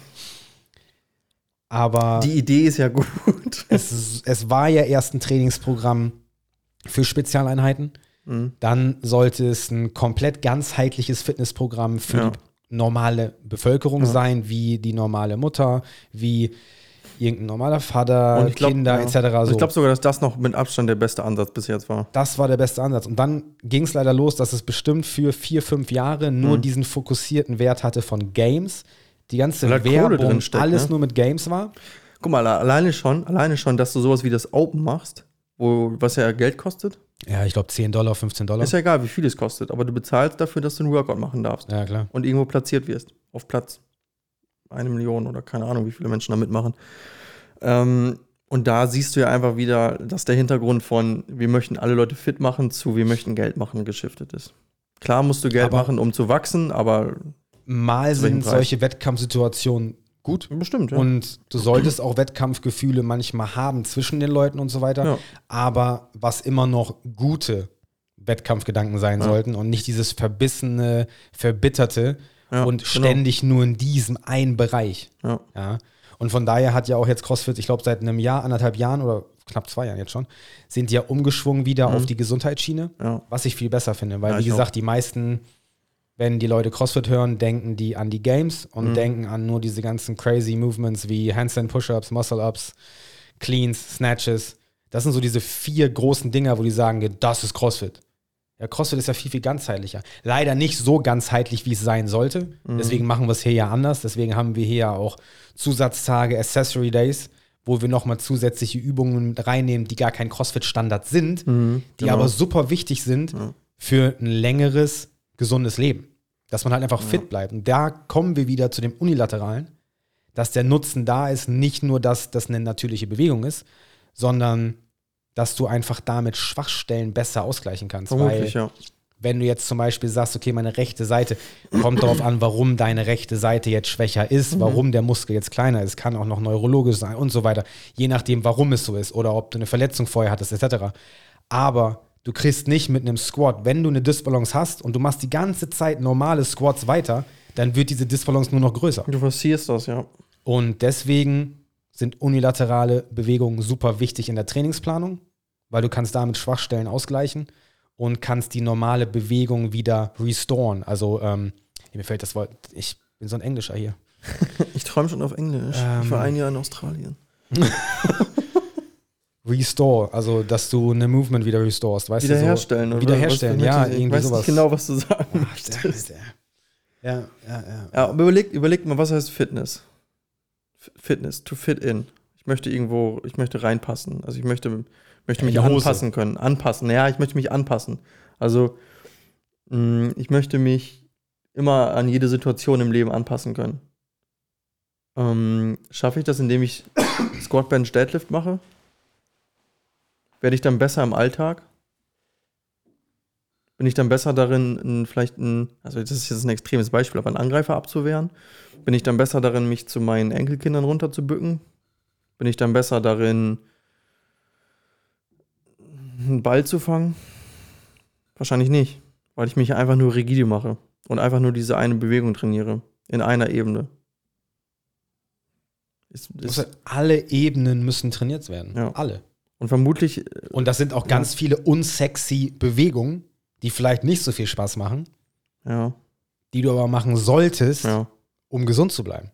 Aber die Idee ist ja gut. es, es war ja erst ein Trainingsprogramm für Spezialeinheiten. Mhm. Dann sollte es ein komplett ganzheitliches Fitnessprogramm für Ja. die normale Bevölkerung Ja. sein, wie die normale Mutter, wie irgendein normaler Vater, glaub, Kinder ja. etc. Und So. Ich glaube sogar, dass das noch mit Abstand der beste Ansatz bis jetzt war. das war der beste Ansatz. Und dann ging es leider los, dass es bestimmt für vier, fünf Jahre nur Mhm. diesen fokussierten Wert hatte von Games. Die ganze Weil Werbung, steckt, alles ne? nur mit Games war. Guck mal, alleine schon, alleine schon, dass du sowas wie das Open machst, wo, was ja Geld kostet, Ja, ich glaube 10 Dollar, 15 Dollar. ist ja egal, wie viel es kostet, aber du bezahlst dafür, dass du einen Workout machen darfst ja, klar. und irgendwo platziert wirst, auf Platz eine Million oder keine Ahnung, wie viele Menschen da mitmachen. Ähm, und da siehst du ja einfach wieder, dass der Hintergrund von wir möchten alle Leute fit machen zu wir möchten Geld machen geschiftet ist. Klar musst du Geld Aber- machen, um zu wachsen, aber Mal sind solche Wettkampfsituationen gut. bestimmt, ja. Und du solltest auch Wettkampfgefühle manchmal haben zwischen den Leuten und so weiter. Ja. Aber was immer noch gute Wettkampfgedanken sein Ja. sollten und nicht dieses verbissene, verbitterte und genau. ständig nur in diesem einen Bereich. Ja. Und von daher hat ja auch jetzt CrossFit, ich glaube, seit einem Jahr, anderthalb Jahren oder knapp zwei Jahren jetzt schon, sind die ja umgeschwungen wieder auf die Gesundheitsschiene, was ich viel besser finde. Weil, wie gesagt, auch. die meisten, wenn die Leute CrossFit hören, denken die an die Games und Mhm. denken an nur diese ganzen crazy Movements wie Handstand Push-Ups, Muscle-Ups, Cleans, Snatches. Das sind so diese vier großen Dinger, wo die sagen, das ist CrossFit. Ja, CrossFit ist ja viel, viel ganzheitlicher. Leider nicht so ganzheitlich, wie es sein sollte. Mhm. Deswegen machen wir es hier ja anders. Deswegen haben wir hier ja auch Zusatztage, Accessory Days, wo wir nochmal zusätzliche Übungen mit reinnehmen, die gar kein CrossFit-Standard sind, Mhm, die genau. aber super wichtig sind Ja. für ein längeres, gesundes Leben. Dass man halt einfach fit bleibt. Und da kommen wir wieder zu dem Unilateralen, dass der Nutzen da ist, nicht nur, dass das eine natürliche Bewegung ist, sondern dass du einfach damit Schwachstellen besser ausgleichen kannst. Vermutlich, Weil ja. wenn du jetzt zum Beispiel sagst, okay, meine rechte Seite, kommt darauf an, warum deine rechte Seite jetzt schwächer ist, warum der Muskel jetzt kleiner ist, kann auch noch neurologisch sein und so weiter, je nachdem, warum es so ist oder ob du eine Verletzung vorher hattest, etc. Aber du kriegst nicht mit einem Squat, wenn du eine Disbalance hast und du machst die ganze Zeit normale Squats weiter, dann wird diese Disbalance nur noch größer. Du forcierst das, ja. Und deswegen sind unilaterale Bewegungen super wichtig in der Trainingsplanung, weil du kannst damit Schwachstellen ausgleichen und kannst die normale Bewegung wieder restoren. Also ähm, mir fällt das Wort, ich bin so ein Englischer hier. Ich träume schon auf Englisch. Ähm. ich war ein Jahr in Australien. Restore, also dass du eine Movement wieder restorest, weißt Wiederherstellen, du? So, oder? wiederherstellen, ja, ich irgendwie weiß sowas. nicht genau, was du sagen Ach, möchtest. der- Ja, ja, ja. Ja, überleg, überleg mal, was heißt Fitness? Fitness, to fit in. Ich möchte irgendwo, ich möchte reinpassen. Also ich möchte, möchte mich anpassen können. Anpassen. Ja, ich möchte mich anpassen. Also mh, ich möchte mich immer an jede Situation im Leben anpassen können. Ähm, Schaffe ich das, indem ich Squat, Bench, Deadlift mache? Werde ich dann besser im Alltag? Bin ich dann besser darin, ein, vielleicht ein, also das ist jetzt ein extremes Beispiel, aber einen Angreifer abzuwehren? Bin ich dann besser darin, mich zu meinen Enkelkindern runterzubücken? Bin ich dann besser darin, einen Ball zu fangen? Wahrscheinlich nicht, weil ich mich einfach nur rigide mache und einfach nur diese eine Bewegung trainiere, in einer Ebene. Ist, Also ist, alle Ebenen müssen trainiert werden. Ja. Alle. Und vermutlich, Und das sind auch ganz viele unsexy Bewegungen, die vielleicht nicht so viel Spaß machen, ja, die du aber machen solltest, Ja. um gesund zu bleiben.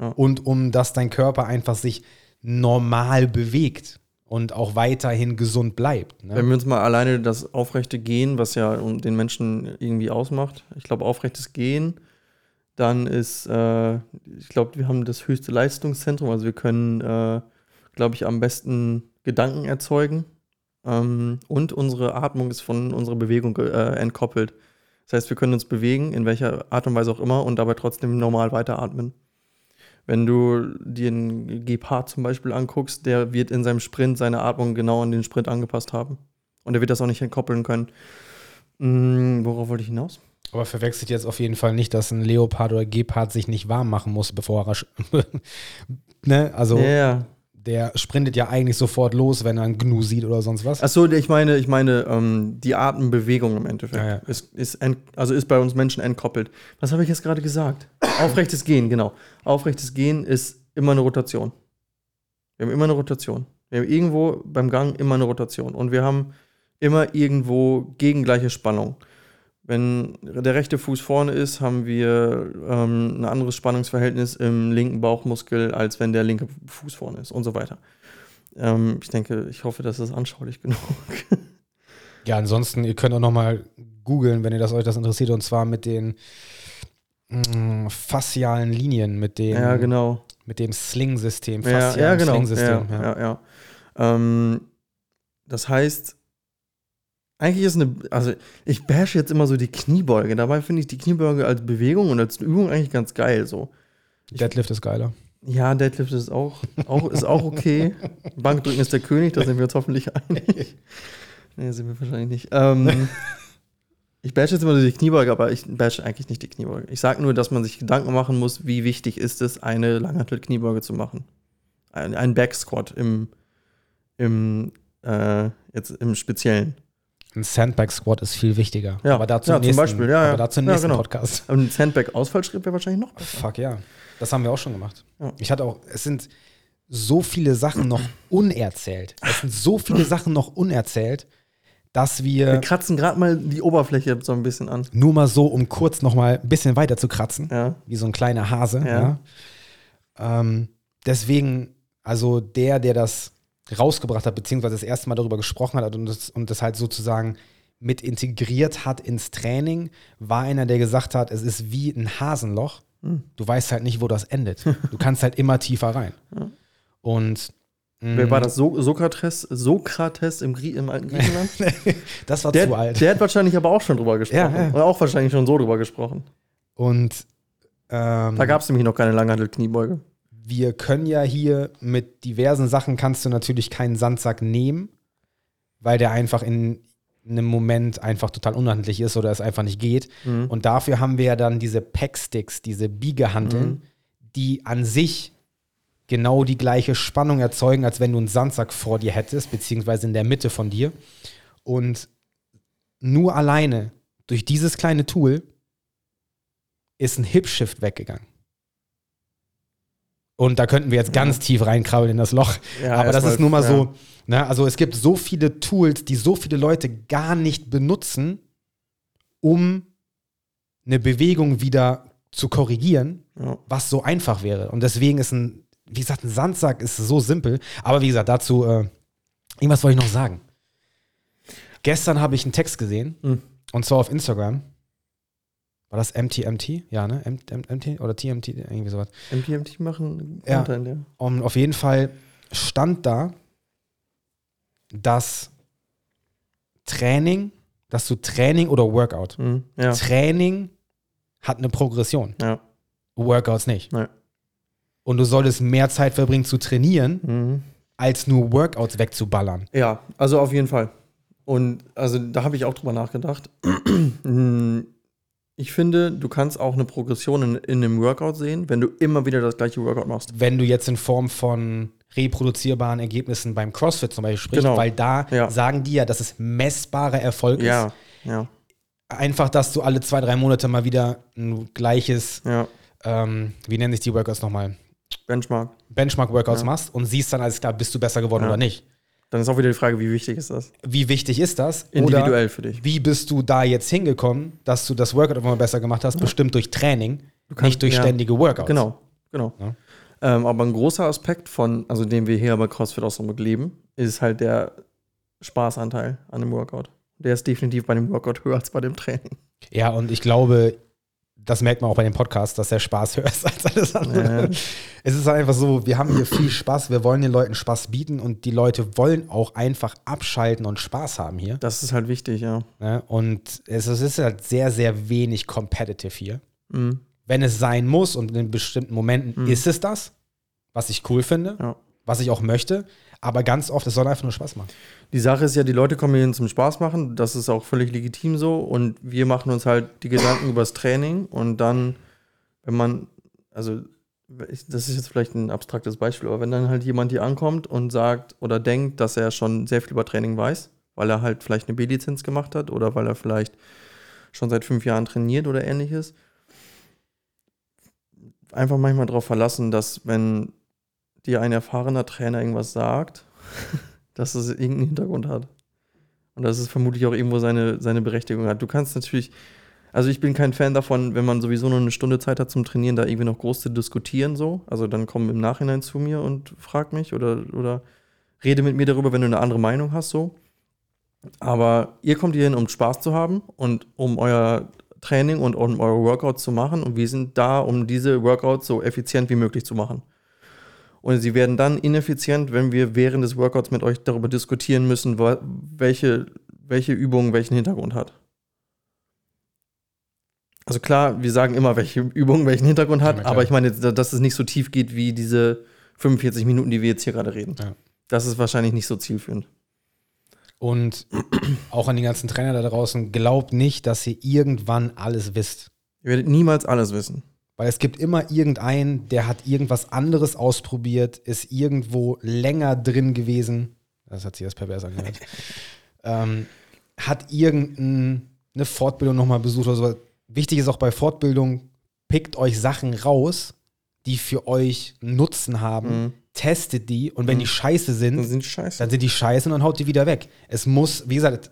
Ja. Und um dass dein Körper einfach sich normal bewegt und auch weiterhin gesund bleibt. Ne? Wenn wir uns mal alleine das aufrechte Gehen, was ja den Menschen irgendwie ausmacht, ich glaube, aufrechtes Gehen, dann ist, äh, ich glaube, wir haben das höchste Leistungszentrum, also wir können, äh, glaube ich, am besten Gedanken erzeugen. Ähm, und unsere Atmung ist von unserer Bewegung äh, entkoppelt. Das heißt, wir können uns bewegen, in welcher Art und Weise auch immer, und dabei trotzdem normal weiteratmen. Wenn du dir einen Gepard zum Beispiel anguckst, der wird in seinem Sprint seine Atmung genau an den Sprint angepasst haben. Und er wird das auch nicht entkoppeln können. Hm, worauf wollte ich hinaus? Aber verwechselt jetzt auf jeden Fall nicht, dass ein Leopard oder Gepard sich nicht warm machen muss, bevor er. ne? Also Ja, ja. Der sprintet ja eigentlich sofort los, wenn er einen Gnu sieht oder sonst was. Achso, ich meine, ich meine, ähm, die Atembewegung im Endeffekt Ja, ja. Ist, ist also ist bei uns Menschen entkoppelt. Was habe ich jetzt gerade gesagt? Aufrechtes Gehen, genau. Aufrechtes Gehen ist immer eine Rotation. Wir haben immer eine Rotation. Wir haben irgendwo beim Gang immer eine Rotation. Und wir haben immer irgendwo gegengleiche Spannung. Wenn der rechte Fuß vorne ist, haben wir ähm, ein anderes Spannungsverhältnis im linken Bauchmuskel, als wenn der linke Fuß vorne ist und so weiter. Ähm, ich denke, ich hoffe, das ist anschaulich genug. Ja, ansonsten, ihr könnt auch noch mal googeln, wenn ihr das euch das interessiert, und zwar mit den mh, faszialen Linien, mit dem, ja, genau. mit dem Sling-System, Ja, ja, genau. Sling-System. Ja, ja. Ja, Ähm, das heißt, eigentlich ist eine, also ich bash jetzt immer so die Kniebeuge. Dabei finde ich die Kniebeuge als Bewegung und als Übung eigentlich ganz geil. So. Deadlift ist geiler. Ja, Deadlift ist auch, auch, ist auch okay. Bankdrücken ist der König, da sind wir uns hoffentlich einig. nee, sind wir wahrscheinlich nicht. Ähm, ich bash jetzt immer so die Kniebeuge, aber ich bash eigentlich nicht die Kniebeuge. Ich sage nur, dass man sich Gedanken machen muss, wie wichtig ist es, eine Langhantel-Kniebeuge zu machen. Ein, ein Backsquat im, im, äh, jetzt im Speziellen. Ein Sandbag-Squat ist viel wichtiger. Ja, aber dazu ja, im nächsten, Beispiel, ja, ja. Aber dazu im nächsten genau. Podcast. Und ein Sandbag-Ausfallschritt wäre wahrscheinlich noch besser. Fuck ja. Das haben wir auch schon gemacht. Ich hatte auch, es sind so viele Sachen noch unerzählt. Es sind so viele Sachen noch unerzählt, dass Wir wir kratzen gerade mal die Oberfläche so ein bisschen an. nur mal so, um kurz noch mal ein bisschen weiter zu kratzen, Ja. wie so ein kleiner Hase. Ja. Ja. Ähm, deswegen, also der, der das rausgebracht hat, beziehungsweise das erste Mal darüber gesprochen hat und das, und das halt sozusagen mit integriert hat ins Training, war einer, der gesagt hat, es ist wie ein Hasenloch. Hm. Du weißt halt nicht, wo das endet. Du kannst halt immer tiefer rein. Und Wer mh, war das? So Sokrates, Sokrates im, Grie im alten Griechenland? das war Der, zu alt. der hat wahrscheinlich aber auch schon drüber gesprochen. Ja, ja. Oder auch wahrscheinlich schon so drüber gesprochen. Und ähm, Da gab es nämlich noch keine Langhantel-Kniebeuge. Wir können ja hier mit diversen Sachen kannst du natürlich keinen Sandsack nehmen, weil der einfach in einem Moment einfach total unhandlich ist oder es einfach nicht geht. Mhm. Und dafür haben wir ja dann diese Packsticks, diese Biegehanteln, Mhm. die an sich genau die gleiche Spannung erzeugen, als wenn du einen Sandsack vor dir hättest, beziehungsweise in der Mitte von dir. Und nur alleine durch dieses kleine Tool ist ein Hip-Shift weggegangen. Und da könnten wir jetzt ganz tief reinkrabbeln in das Loch. Ja, Aber das ist nur mal ja. so. Ne? Also es gibt so viele Tools, die so viele Leute gar nicht benutzen, um eine Bewegung wieder zu korrigieren, Ja. was so einfach wäre. Und deswegen ist ein, wie gesagt, ein Sandsack ist so simpel. Aber wie gesagt, dazu, äh, irgendwas wollte ich noch sagen. Gestern habe ich einen Text gesehen, Mhm. und zwar auf Instagram. War das MTMT? Ja, ne? M M MT oder TMT? Irgendwie sowas. MTMT machen Ja. Content, ja. Und auf jeden Fall stand da, dass Training, dass du Training oder Workout, Mhm. Ja. Training hat eine Progression, ja. Workouts nicht. Nein. Und du solltest mehr Zeit verbringen zu trainieren, Mhm. als nur Workouts wegzuballern. Ja, also auf jeden Fall. Und also da habe ich auch drüber nachgedacht. Ich finde, du kannst auch eine Progression in, in einem Workout sehen, wenn du immer wieder das gleiche Workout machst. Wenn du jetzt in Form von reproduzierbaren Ergebnissen beim CrossFit zum Beispiel sprichst, Genau. weil da Ja. sagen die ja, dass es messbarer Erfolg Ja, ist. ja, Einfach, dass du alle zwei, drei Monate mal wieder ein gleiches, ähm, wie nennen sich die Workouts nochmal? Benchmark. Benchmark-Workouts machst und siehst dann alles klar, bist du besser geworden oder nicht. Dann ist auch wieder die Frage, wie wichtig ist das? Wie wichtig ist das? Individuell Oder für dich. wie bist du da jetzt hingekommen, dass du das Workout immer besser gemacht hast? Bestimmt durch Training, kannst- nicht durch ja. ständige Workouts. Genau, genau. Ja. Ähm, aber ein großer Aspekt von, also den wir hier bei CrossFit auch so leben, ist halt der Spaßanteil an dem Workout. Der ist definitiv bei dem Workout höher als bei dem Training. Ja, und ich glaube, das merkt man auch bei dem Podcast, dass der Spaß höher ist als alles andere. Ja. Es ist halt einfach so, wir haben hier viel Spaß, wir wollen den Leuten Spaß bieten und die Leute wollen auch einfach abschalten und Spaß haben hier. Das ist halt wichtig, ja. Und es, es ist halt sehr, sehr wenig competitive hier. Mhm. Wenn es sein muss und in bestimmten Momenten Mhm. ist es das, was ich cool finde, Ja. was ich auch möchte, aber ganz oft, es soll einfach nur Spaß machen. Die Sache ist ja, die Leute kommen hierhin zum Spaß machen. Das ist auch völlig legitim so. Und wir machen uns halt die Gedanken übers Training. Und dann, wenn man, also, das ist jetzt vielleicht ein abstraktes Beispiel, aber wenn dann halt jemand hier ankommt und sagt oder denkt, dass er schon sehr viel über Training weiß, weil er halt vielleicht eine B-Lizenz gemacht hat oder weil er vielleicht schon seit fünf Jahren trainiert oder ähnliches, einfach manchmal darauf verlassen, dass wenn dir ein erfahrener Trainer irgendwas sagt, dass es irgendeinen Hintergrund hat. Und dass es vermutlich auch irgendwo seine, seine Berechtigung hat. Du kannst natürlich, also ich bin kein Fan davon, wenn man sowieso nur eine Stunde Zeit hat zum Trainieren, da irgendwie noch groß zu diskutieren so. Also dann komm im Nachhinein zu mir und frag mich oder, oder rede mit mir darüber, wenn du eine andere Meinung hast so. Aber ihr kommt hierhin, um Spaß zu haben und um euer Training und um eure Workouts zu machen. Und wir sind da, um diese Workouts so effizient wie möglich zu machen. Und sie werden dann ineffizient, wenn wir während des Workouts mit euch darüber diskutieren müssen, welche, welche Übung welchen Hintergrund hat. Also klar, wir sagen immer, welche Übung welchen Hintergrund Ja, hat, klar. aber ich meine, dass es nicht so tief geht wie diese 45 Minuten, die wir jetzt hier gerade reden. Ja. Das ist wahrscheinlich nicht so zielführend. Und auch an die ganzen Trainer da draußen, glaubt nicht, dass ihr irgendwann alles wisst. Ihr werdet niemals alles wissen. Weil es gibt immer irgendeinen, der hat irgendwas anderes ausprobiert, ist irgendwo länger drin gewesen. Das hat sich das pervers angehört. ähm, hat irgendeine Fortbildung nochmal besucht oder so. Wichtig ist auch bei Fortbildung, pickt euch Sachen raus, die für euch Nutzen haben, Mhm. testet die und wenn Mhm. die scheiße sind, Dann sind die scheiße. dann sind die scheiße und dann haut die wieder weg. Es muss, wie gesagt,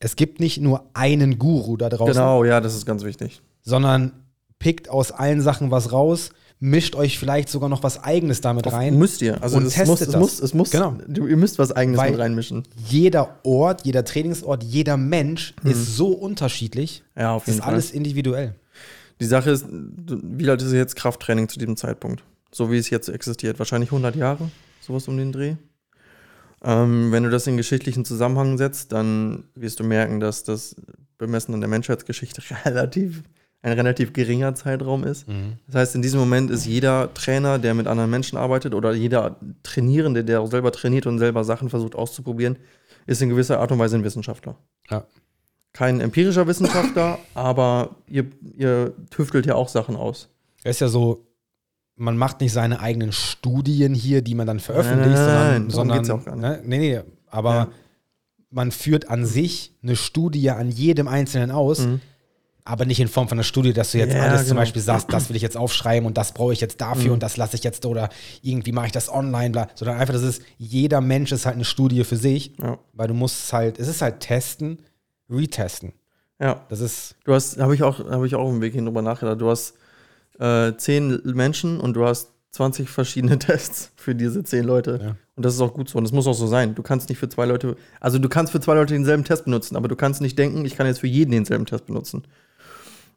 es gibt nicht nur einen Guru da draußen, Genau, ja, das ist ganz wichtig. sondern pickt aus allen Sachen was raus, mischt euch vielleicht sogar noch was Eigenes damit rein. Müsst ihr. Also und es testet muss, es das. muss, es muss, Genau. du, ihr müsst was eigenes Weil- mit reinmischen. Jeder Ort, jeder Trainingsort, jeder Mensch ist so unterschiedlich. Ja, auf Es jeden ist Fall. alles individuell. Die Sache ist, wie alt ist jetzt Krafttraining zu diesem Zeitpunkt? So wie es jetzt existiert. Wahrscheinlich 100 Jahre, sowas um den Dreh. Ähm, wenn du das in geschichtlichen Zusammenhang setzt, dann wirst du merken, dass das bemessen an der Menschheitsgeschichte relativ, ein relativ geringer Zeitraum ist. Das heißt, in diesem Moment ist jeder Trainer, der mit anderen Menschen arbeitet oder jeder Trainierende, der auch selber trainiert und selber Sachen versucht auszuprobieren, ist in gewisser Art und Weise ein Wissenschaftler. Ja. Kein empirischer Wissenschaftler, aber ihr, ihr tüftelt ja auch Sachen aus. Es ist ja so, man macht nicht seine eigenen Studien hier, die man dann veröffentlicht, Nein, nein, sondern, sondern. Ne, nee, nee, aber Ja. man führt an sich eine Studie an jedem Einzelnen aus, Mhm. Aber nicht in Form von einer Studie, dass du jetzt Ja, alles zum genau. Beispiel sagst, das will ich jetzt aufschreiben und das brauche ich jetzt dafür Mhm. und das lasse ich jetzt oder irgendwie mache ich das online, bla, sondern einfach, das ist, jeder Mensch ist halt eine Studie für sich, Ja. weil du musst halt, es ist halt testen, retesten. Ja, Das ist, du hast, habe ich auch, habe ich auch auf dem Weg hin drüber nachgedacht. Du hast äh, zehn Menschen und du hast 20 verschiedene Tests für diese zehn Leute. Ja. Und das ist auch gut so. Und das muss auch so sein. Du kannst nicht für zwei Leute, also du kannst für zwei Leute denselben Test benutzen, aber du kannst nicht denken, ich kann jetzt für jeden denselben Test benutzen.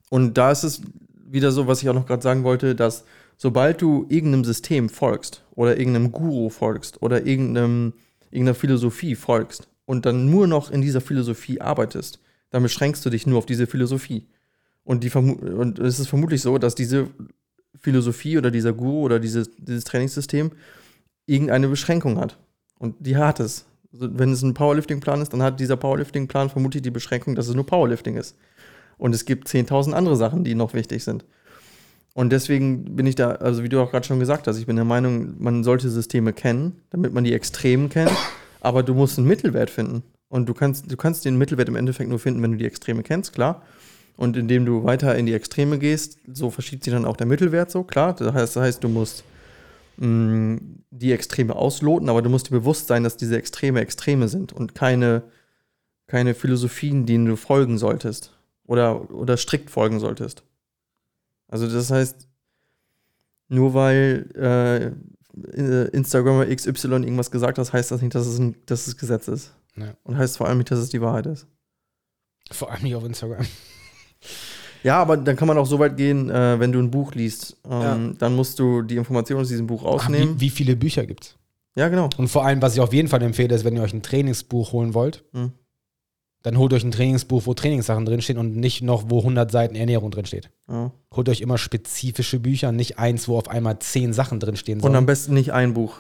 Und da ist es wieder so, was ich auch noch gerade sagen wollte, dass sobald du irgendeinem System folgst oder irgendeinem Guru folgst oder irgendeinem, irgendeiner Philosophie folgst und dann nur noch in dieser Philosophie arbeitest, dann beschränkst du dich nur auf diese Philosophie. Und, die und es ist vermutlich so, dass diese Philosophie oder dieser Guru oder dieses, dieses Trainingssystem irgendeine Beschränkung hat. Und die hat es. Wenn es ein Powerlifting-Plan ist, dann hat dieser Powerlifting-Plan vermutlich die Beschränkung, dass es nur Powerlifting ist. Und es gibt 10.000 andere Sachen, die noch wichtig sind. Und deswegen bin ich da, also wie du auch gerade schon gesagt hast, ich bin der Meinung, man sollte Systeme kennen, damit man die Extremen kennt, aber du musst einen Mittelwert finden. Und du kannst, du kannst den Mittelwert im Endeffekt nur finden, wenn du die Extreme kennst, klar. Und indem du weiter in die Extreme gehst, so verschiebt sich dann auch der Mittelwert so, klar. Das heißt, das heißt du musst mh, die Extreme ausloten, aber du musst dir bewusst sein, dass diese Extreme Extreme sind und keine, keine Philosophien, denen du folgen solltest oder, oder strikt folgen solltest. Also das heißt, nur weil äh, Instagrammer XY irgendwas gesagt hat, heißt das nicht, dass es, ein, dass es Gesetz ist. Ja. Und heißt vor allem nicht, dass es die Wahrheit ist. Vor allem nicht auf Instagram. Ja, aber dann kann man auch so weit gehen, äh, wenn du ein Buch liest, ähm, Ja. dann musst du die Informationen aus diesem Buch Ach, rausnehmen. wie, wie viele Bücher gibt's? ja, genau. Und vor allem, was ich auf jeden Fall empfehle, ist, wenn ihr euch ein Trainingsbuch holen wollt, Hm. Dann holt euch ein Trainingsbuch, wo Trainingssachen drinstehen und nicht noch, wo 100 Seiten Ernährung drinsteht. Ja. Holt euch immer spezifische Bücher, nicht eins, wo auf einmal zehn Sachen drinstehen Und sollen. am besten nicht ein Buch.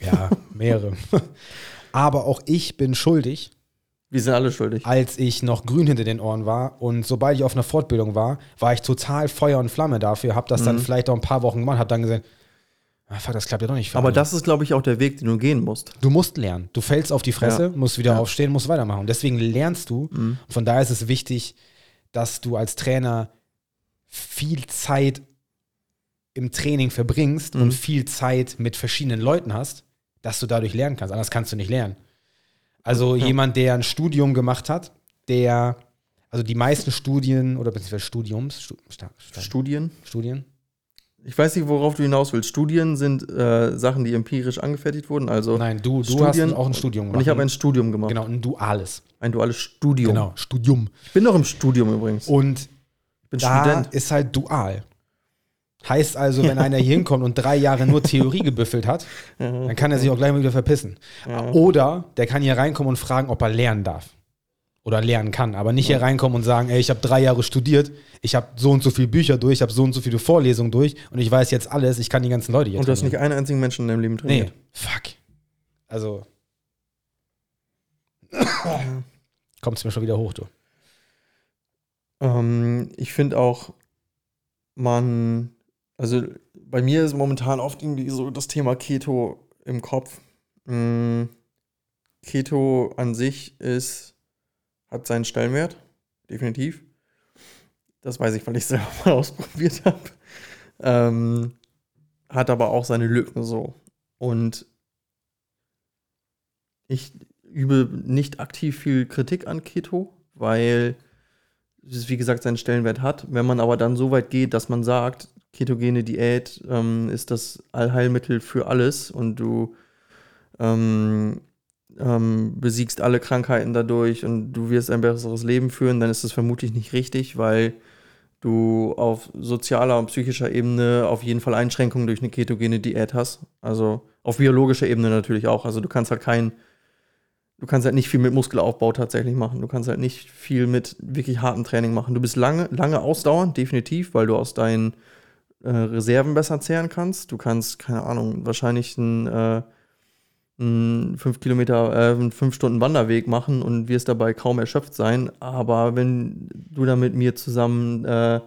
ja, mehrere. Aber auch ich bin schuldig, Wir sind alle schuldig. als ich noch grün hinter den Ohren war und sobald ich auf einer Fortbildung war, war ich total Feuer und Flamme dafür, habe das dann Mhm. vielleicht auch ein paar Wochen gemacht, habe dann gesagt, ah, fuck, das klappt ja doch nicht. Aber das ist, glaube ich, auch der Weg, den du gehen musst. Du musst lernen. Du fällst auf die Fresse, Ja. musst wieder Ja. aufstehen, musst weitermachen. Und deswegen lernst du. Mhm. Von daher ist es wichtig, dass du als Trainer viel Zeit im Training verbringst Mhm. und viel Zeit mit verschiedenen Leuten hast, dass du dadurch lernen kannst. Anders kannst du nicht lernen. Also Ja. jemand, der ein Studium gemacht hat, der, also die meisten Studien oder beziehungsweise Studiums, Stu, Sta- Sta- Studien. Studien, Ich weiß nicht, worauf du hinaus willst. Studien sind äh, Sachen, die empirisch angefertigt wurden. Also nein, du, du Studien- hast auch ein Studium gemacht. und ich habe ein Studium gemacht. genau, ein duales. Ein duales Studium. Genau, Studium. Ich bin noch im Studium übrigens. Und ich bin da Student. ist halt dual. Heißt also, wenn einer hier hinkommt und drei Jahre nur Theorie gebüffelt hat, dann kann er sich auch gleich mal wieder verpissen. Oder der kann hier reinkommen und fragen, ob er lernen darf. Oder lernen kann. Aber nicht hier reinkommen und sagen, ey, ich habe drei Jahre studiert, ich habe so und so viele Bücher durch, ich habe so und so viele Vorlesungen durch und ich weiß jetzt alles, ich kann die ganzen Leute hier Und du hast nicht einen einzigen Menschen in deinem Leben trainiert. Nee, fuck. Also. Kommt es mir schon wieder hoch, du. Ähm, ich finde auch, man, also bei mir ist momentan oft irgendwie so das Thema Keto im Kopf. Mm, Keto an sich ist, hat seinen Stellenwert, definitiv. Das weiß ich, weil ich es selber mal ausprobiert habe. Ähm, hat aber auch seine Lücken so. Und ich übe nicht aktiv viel Kritik an Keto, weil es, wie gesagt, seinen Stellenwert hat. Wenn man aber dann so weit geht, dass man sagt, ketogene Diät ähm, ist das Allheilmittel für alles und du ähm, ähm, besiegst alle Krankheiten dadurch und du wirst ein besseres Leben führen, dann ist das vermutlich nicht richtig, weil du auf sozialer und psychischer Ebene auf jeden Fall Einschränkungen durch eine ketogene Diät hast. Also auf biologischer Ebene natürlich auch. Also du kannst halt kein, du kannst halt nicht viel mit Muskelaufbau tatsächlich machen. Du kannst halt nicht viel mit wirklich hartem Training machen. Du bist lange, lange ausdauernd, definitiv, weil du aus deinen äh, Reserven besser zehren kannst. Du kannst, keine Ahnung, wahrscheinlich einen, äh, einen 5 Kilometer, äh, einen 5 Stunden Wanderweg machen und wirst dabei kaum erschöpft sein. Aber wenn du dann mit mir zusammen äh,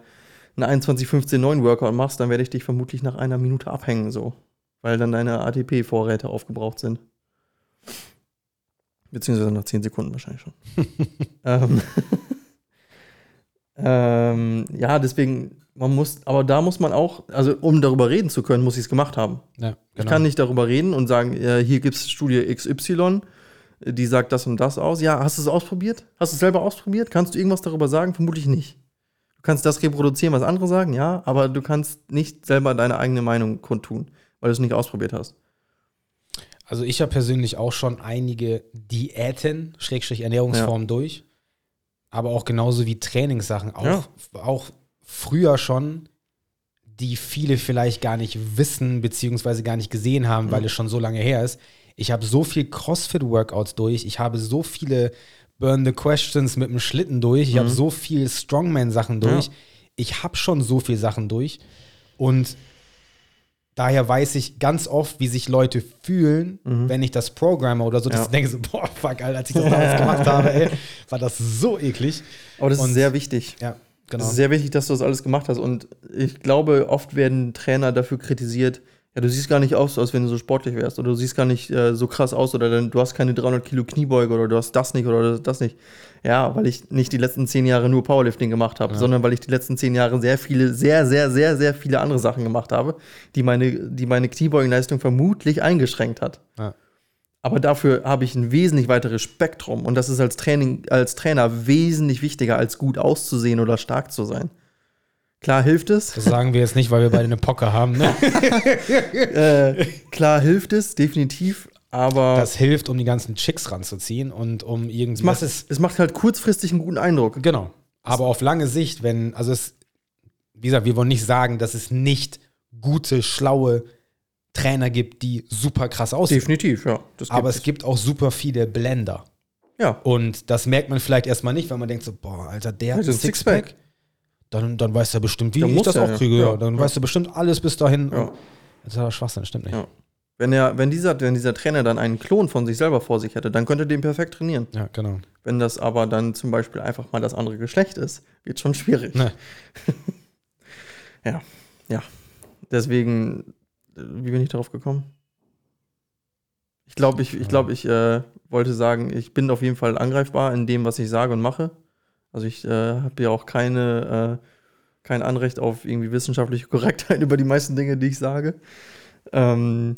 einen 21-15-9 Workout machst, dann werde ich dich vermutlich nach einer Minute abhängen, so. Weil dann deine ATP-Vorräte aufgebraucht sind. Beziehungsweise nach 10 Sekunden wahrscheinlich schon. ähm, ähm, ja, deswegen, man muss, aber da muss man auch, also um darüber reden zu können, muss ich es gemacht haben. Ja, Ich kann nicht darüber reden und sagen, äh, hier gibt es Studie XY, die sagt das und das aus. Ja, hast du es ausprobiert? Hast du es selber ausprobiert? Kannst du irgendwas darüber sagen? Vermutlich nicht. Du kannst das reproduzieren, was andere sagen, ja, aber du kannst nicht selber deine eigene Meinung kundtun, weil du es nicht ausprobiert hast. Also ich habe persönlich auch schon einige Diäten, Schrägstrich Ernährungsformen durch. Aber auch genauso wie Trainingssachen. Auch, Ja. auch früher schon, die viele vielleicht gar nicht wissen, beziehungsweise gar nicht gesehen haben, weil es schon so lange her ist. Ich habe so viel CrossFit-Workouts durch. Ich habe so viele Burn the Questions mit dem Schlitten durch. Ich habe so viel Strongman-Sachen durch. Ja. Ich habe schon so viel Sachen durch. Und daher weiß ich ganz oft, wie sich Leute fühlen, wenn ich das programme oder so, dass Ja. ich denke so, boah, fuck, Alter, als ich das damals gemacht habe, ey, war das so eklig. Aber das Und- ist sehr wichtig. Ja, genau. Es ist sehr wichtig, dass du das alles gemacht hast. Und ich glaube, oft werden Trainer dafür kritisiert, Ja, du siehst gar nicht aus, als wenn du so sportlich wärst. Oder du siehst gar nicht äh, so krass aus. Oder du hast keine 300 Kilo Kniebeuge. Oder du hast das nicht. Oder das nicht. Ja, weil ich nicht die letzten zehn Jahre nur Powerlifting gemacht habe, sondern weil ich die letzten zehn Jahre sehr viele, sehr, sehr, sehr, sehr viele andere Sachen gemacht habe, die meine, die meine Kniebeugenleistung vermutlich eingeschränkt hat. Ja. Aber dafür habe ich ein wesentlich weiteres Spektrum. Und das ist als, Training, als Trainer wesentlich wichtiger, als gut auszusehen oder stark zu sein. Klar hilft es. Das sagen wir jetzt nicht, weil wir beide eine Pocke haben. Ne? äh, klar hilft es, definitiv. Aber Das hilft, um die ganzen Chicks ranzuziehen und um irgendwie. es, macht, ist, es macht halt kurzfristig einen guten Eindruck. genau. Aber auf lange Sicht, wenn, also es, wie gesagt, wir wollen nicht sagen, dass es nicht gute, schlaue Trainer gibt, die super krass aussehen. Definitiv, ja. Aber es gibt auch super viele Blender. Ja. Und das merkt man vielleicht erstmal nicht, weil man denkt so, boah, Alter, der hat ein Sixpack. Sixpack. Dann, dann weiß er bestimmt, wie Dann ich das auch kriege. Ja. Ja. Dann Ja. weiß er bestimmt alles bis dahin. Ja. Das ist aber Schwachsinn, stimmt nicht. Ja. Wenn, er, wenn, dieser, wenn dieser Trainer dann einen Klon von sich selber vor sich hätte, dann könnte er den perfekt trainieren. Ja, genau. Wenn das aber dann zum Beispiel einfach mal das andere Geschlecht ist, wird schon schwierig. Ne. Ja, ja. Deswegen, wie bin ich darauf gekommen? Ich glaube, ich, ich, glaub, ich äh, wollte sagen, ich bin auf jeden Fall angreifbar in dem, was ich sage und mache. Also ich äh, habe ja auch keine, äh, kein Anrecht auf irgendwie wissenschaftliche Korrektheit über die meisten Dinge, die ich sage. Ähm,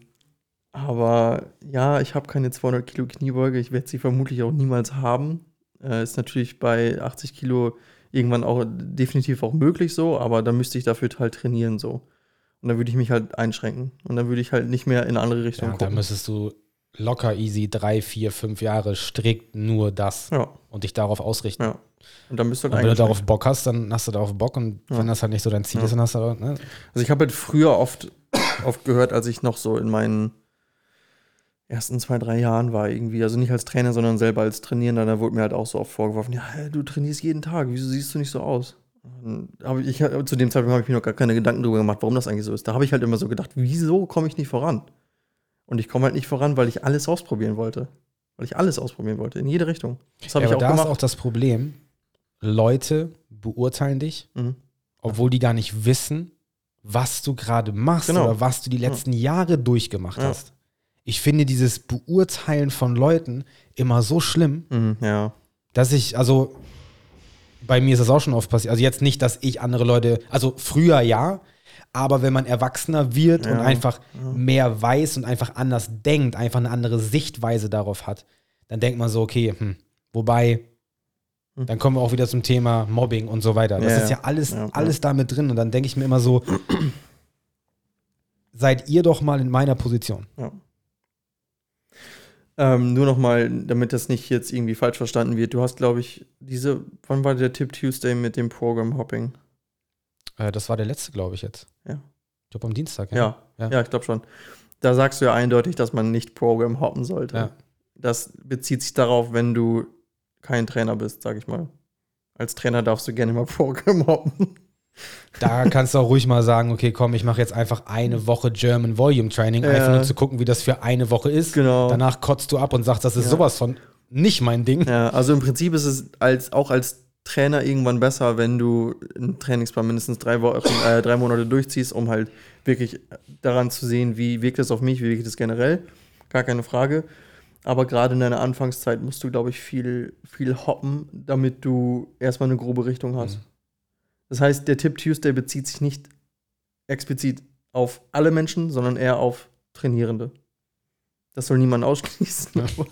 aber ja, ich habe keine 200 Kilo Kniebeuge. Ich werde sie vermutlich auch niemals haben. Äh, ist natürlich bei 80 Kilo irgendwann auch definitiv auch möglich so, aber dann müsste ich dafür halt trainieren so. Und dann würde ich mich halt einschränken. Und dann würde ich halt nicht mehr in eine andere Richtung Ja, da gucken. müsstest du locker easy drei, vier, fünf Jahre strikt nur das Ja, und dich darauf ausrichten. ja. Und dann bist du Und halt wenn du darauf Bock hast, dann hast du darauf Bock und Ja. wenn das halt nicht so dein Ziel ist, dann hast du da, ne? Also ich habe halt früher oft, oft gehört, als ich noch so in meinen ersten zwei, drei Jahren war irgendwie, also nicht als Trainer, sondern selber als Trainierender, da wurde mir halt auch so oft vorgeworfen, ja, du trainierst jeden Tag, wieso siehst du nicht so aus? Aber ich, zu dem Zeitpunkt habe ich mir noch gar keine Gedanken darüber gemacht, warum das eigentlich so ist. Da habe ich halt immer so gedacht, wieso komme ich nicht voran? Und ich komme halt nicht voran, weil ich alles ausprobieren wollte. Weil ich alles ausprobieren wollte, in jede Richtung. Das habe Ja, ich aber auch da gemacht. ist auch das Problem, Leute beurteilen dich, Mhm. obwohl die gar nicht wissen, was du gerade machst Genau. oder was du die letzten Jahre durchgemacht Ja. hast. Ich finde dieses Beurteilen von Leuten immer so schlimm, Mhm, ja. dass ich, also bei mir ist das auch schon oft passiert. Also jetzt nicht, dass ich andere Leute, also früher ja, aber wenn man erwachsener wird und Ja, einfach ja. mehr weiß und einfach anders denkt, einfach eine andere Sichtweise darauf hat, dann denkt man so, okay, hm, wobei, Hm. dann kommen wir auch wieder zum Thema Mobbing und so weiter. Das Ja, ist ja ja. alles, Ja, alles da mit drin. Und dann denke ich mir immer so, seid ihr doch mal in meiner Position. Ja. Ähm, nur noch mal, damit das nicht jetzt irgendwie falsch verstanden wird. Du hast, glaube ich, diese, wann war der Tip Tuesday mit dem Program Hopping? Äh, das war der letzte, glaube ich, jetzt. Ja. Ich glaube am Dienstag, Ja, Ja. ja, ich glaube schon. Da sagst du ja eindeutig, dass man nicht Program hoppen sollte. Ja. Das bezieht sich darauf, wenn du kein Trainer bist, sag ich mal. Als Trainer darfst du gerne mal Program hoppen. Da kannst du auch ruhig mal sagen, okay, komm, ich mache jetzt einfach eine Woche German Volume Training, einfach Ja. nur zu gucken, wie das für eine Woche ist. Genau. Danach kotzt du ab und sagst, das ist Ja. sowas von nicht mein Ding. Ja, also im Prinzip ist es als, auch als Trainer irgendwann besser, wenn du einen Trainingsplan mindestens drei Wochen, äh, drei Monate durchziehst, um halt wirklich daran zu sehen, wie wirkt es auf mich, wie wirkt es generell. Gar keine Frage. Aber gerade in deiner Anfangszeit musst du, glaube ich, viel, viel hoppen, damit du erstmal eine grobe Richtung hast. Mhm. Das heißt, der Tipp Tuesday bezieht sich nicht explizit auf alle Menschen, sondern eher auf Trainierende. Das soll niemand ausschließen. Ja. aber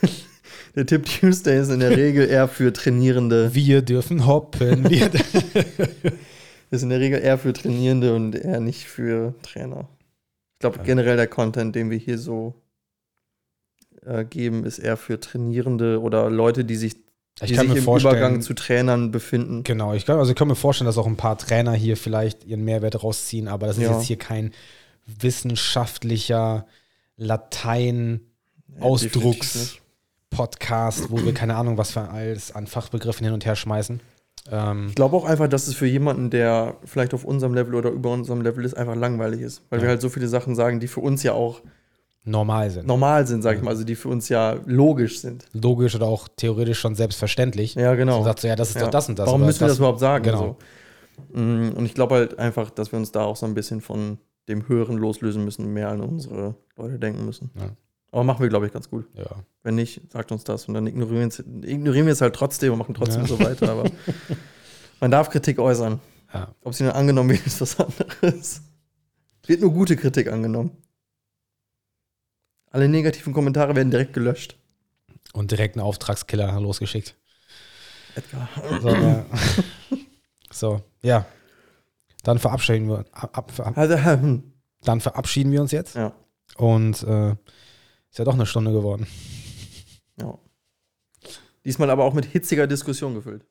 Der Tipp Tuesday ist in der Regel eher für Trainierende. Wir dürfen hoppen. Wir Ist in der Regel eher für Trainierende und eher nicht für Trainer. Ich glaube, generell der Content, den wir hier so äh, geben, ist eher für Trainierende oder Leute, die sich, ich die kann sich mir im vorstellen, Übergang zu Trainern befinden. genau, ich kann, also ich kann mir vorstellen, dass auch ein paar Trainer hier vielleicht ihren Mehrwert rausziehen, aber das ist Ja. jetzt hier kein wissenschaftlicher Latein Ja, wo wir keine Ahnung, was für alles an Fachbegriffen hin und her schmeißen. Ähm, Ich glaube auch einfach, dass es für jemanden, der vielleicht auf unserem Level oder über unserem Level ist, einfach langweilig ist. Weil Ja. wir halt so viele Sachen sagen, die für uns ja auch normal sind. normal sind, sag ich mal. Also die für uns ja logisch sind. Logisch oder auch theoretisch schon selbstverständlich. Ja, genau. So sagt so, ja, das ist Ja. doch das und das. Warum müssen wir das überhaupt sagen? Genau. So. Mm, Und ich glaube halt einfach, dass wir uns da auch so ein bisschen von dem Höheren loslösen müssen, mehr an unsere Leute denken müssen. Ja. Aber machen wir, glaube ich, ganz gut. Ja. Wenn nicht, sagt uns das und dann ignorieren, ignorieren wir es halt trotzdem und machen trotzdem Ja. so weiter. Aber man darf Kritik äußern. Ob sie dann angenommen wird, ist was anderes. Wird nur gute Kritik angenommen. Alle negativen Kommentare werden direkt gelöscht. Und direkt einen Auftragskiller losgeschickt. Edgar. So, ja. so, ja. Dann verabschieden wir, ab, ab, verab- Also, hm. dann verabschieden wir uns jetzt. Ja. Und äh, ist ja doch eine Stunde geworden. ja. Diesmal aber auch mit hitziger Diskussion gefüllt.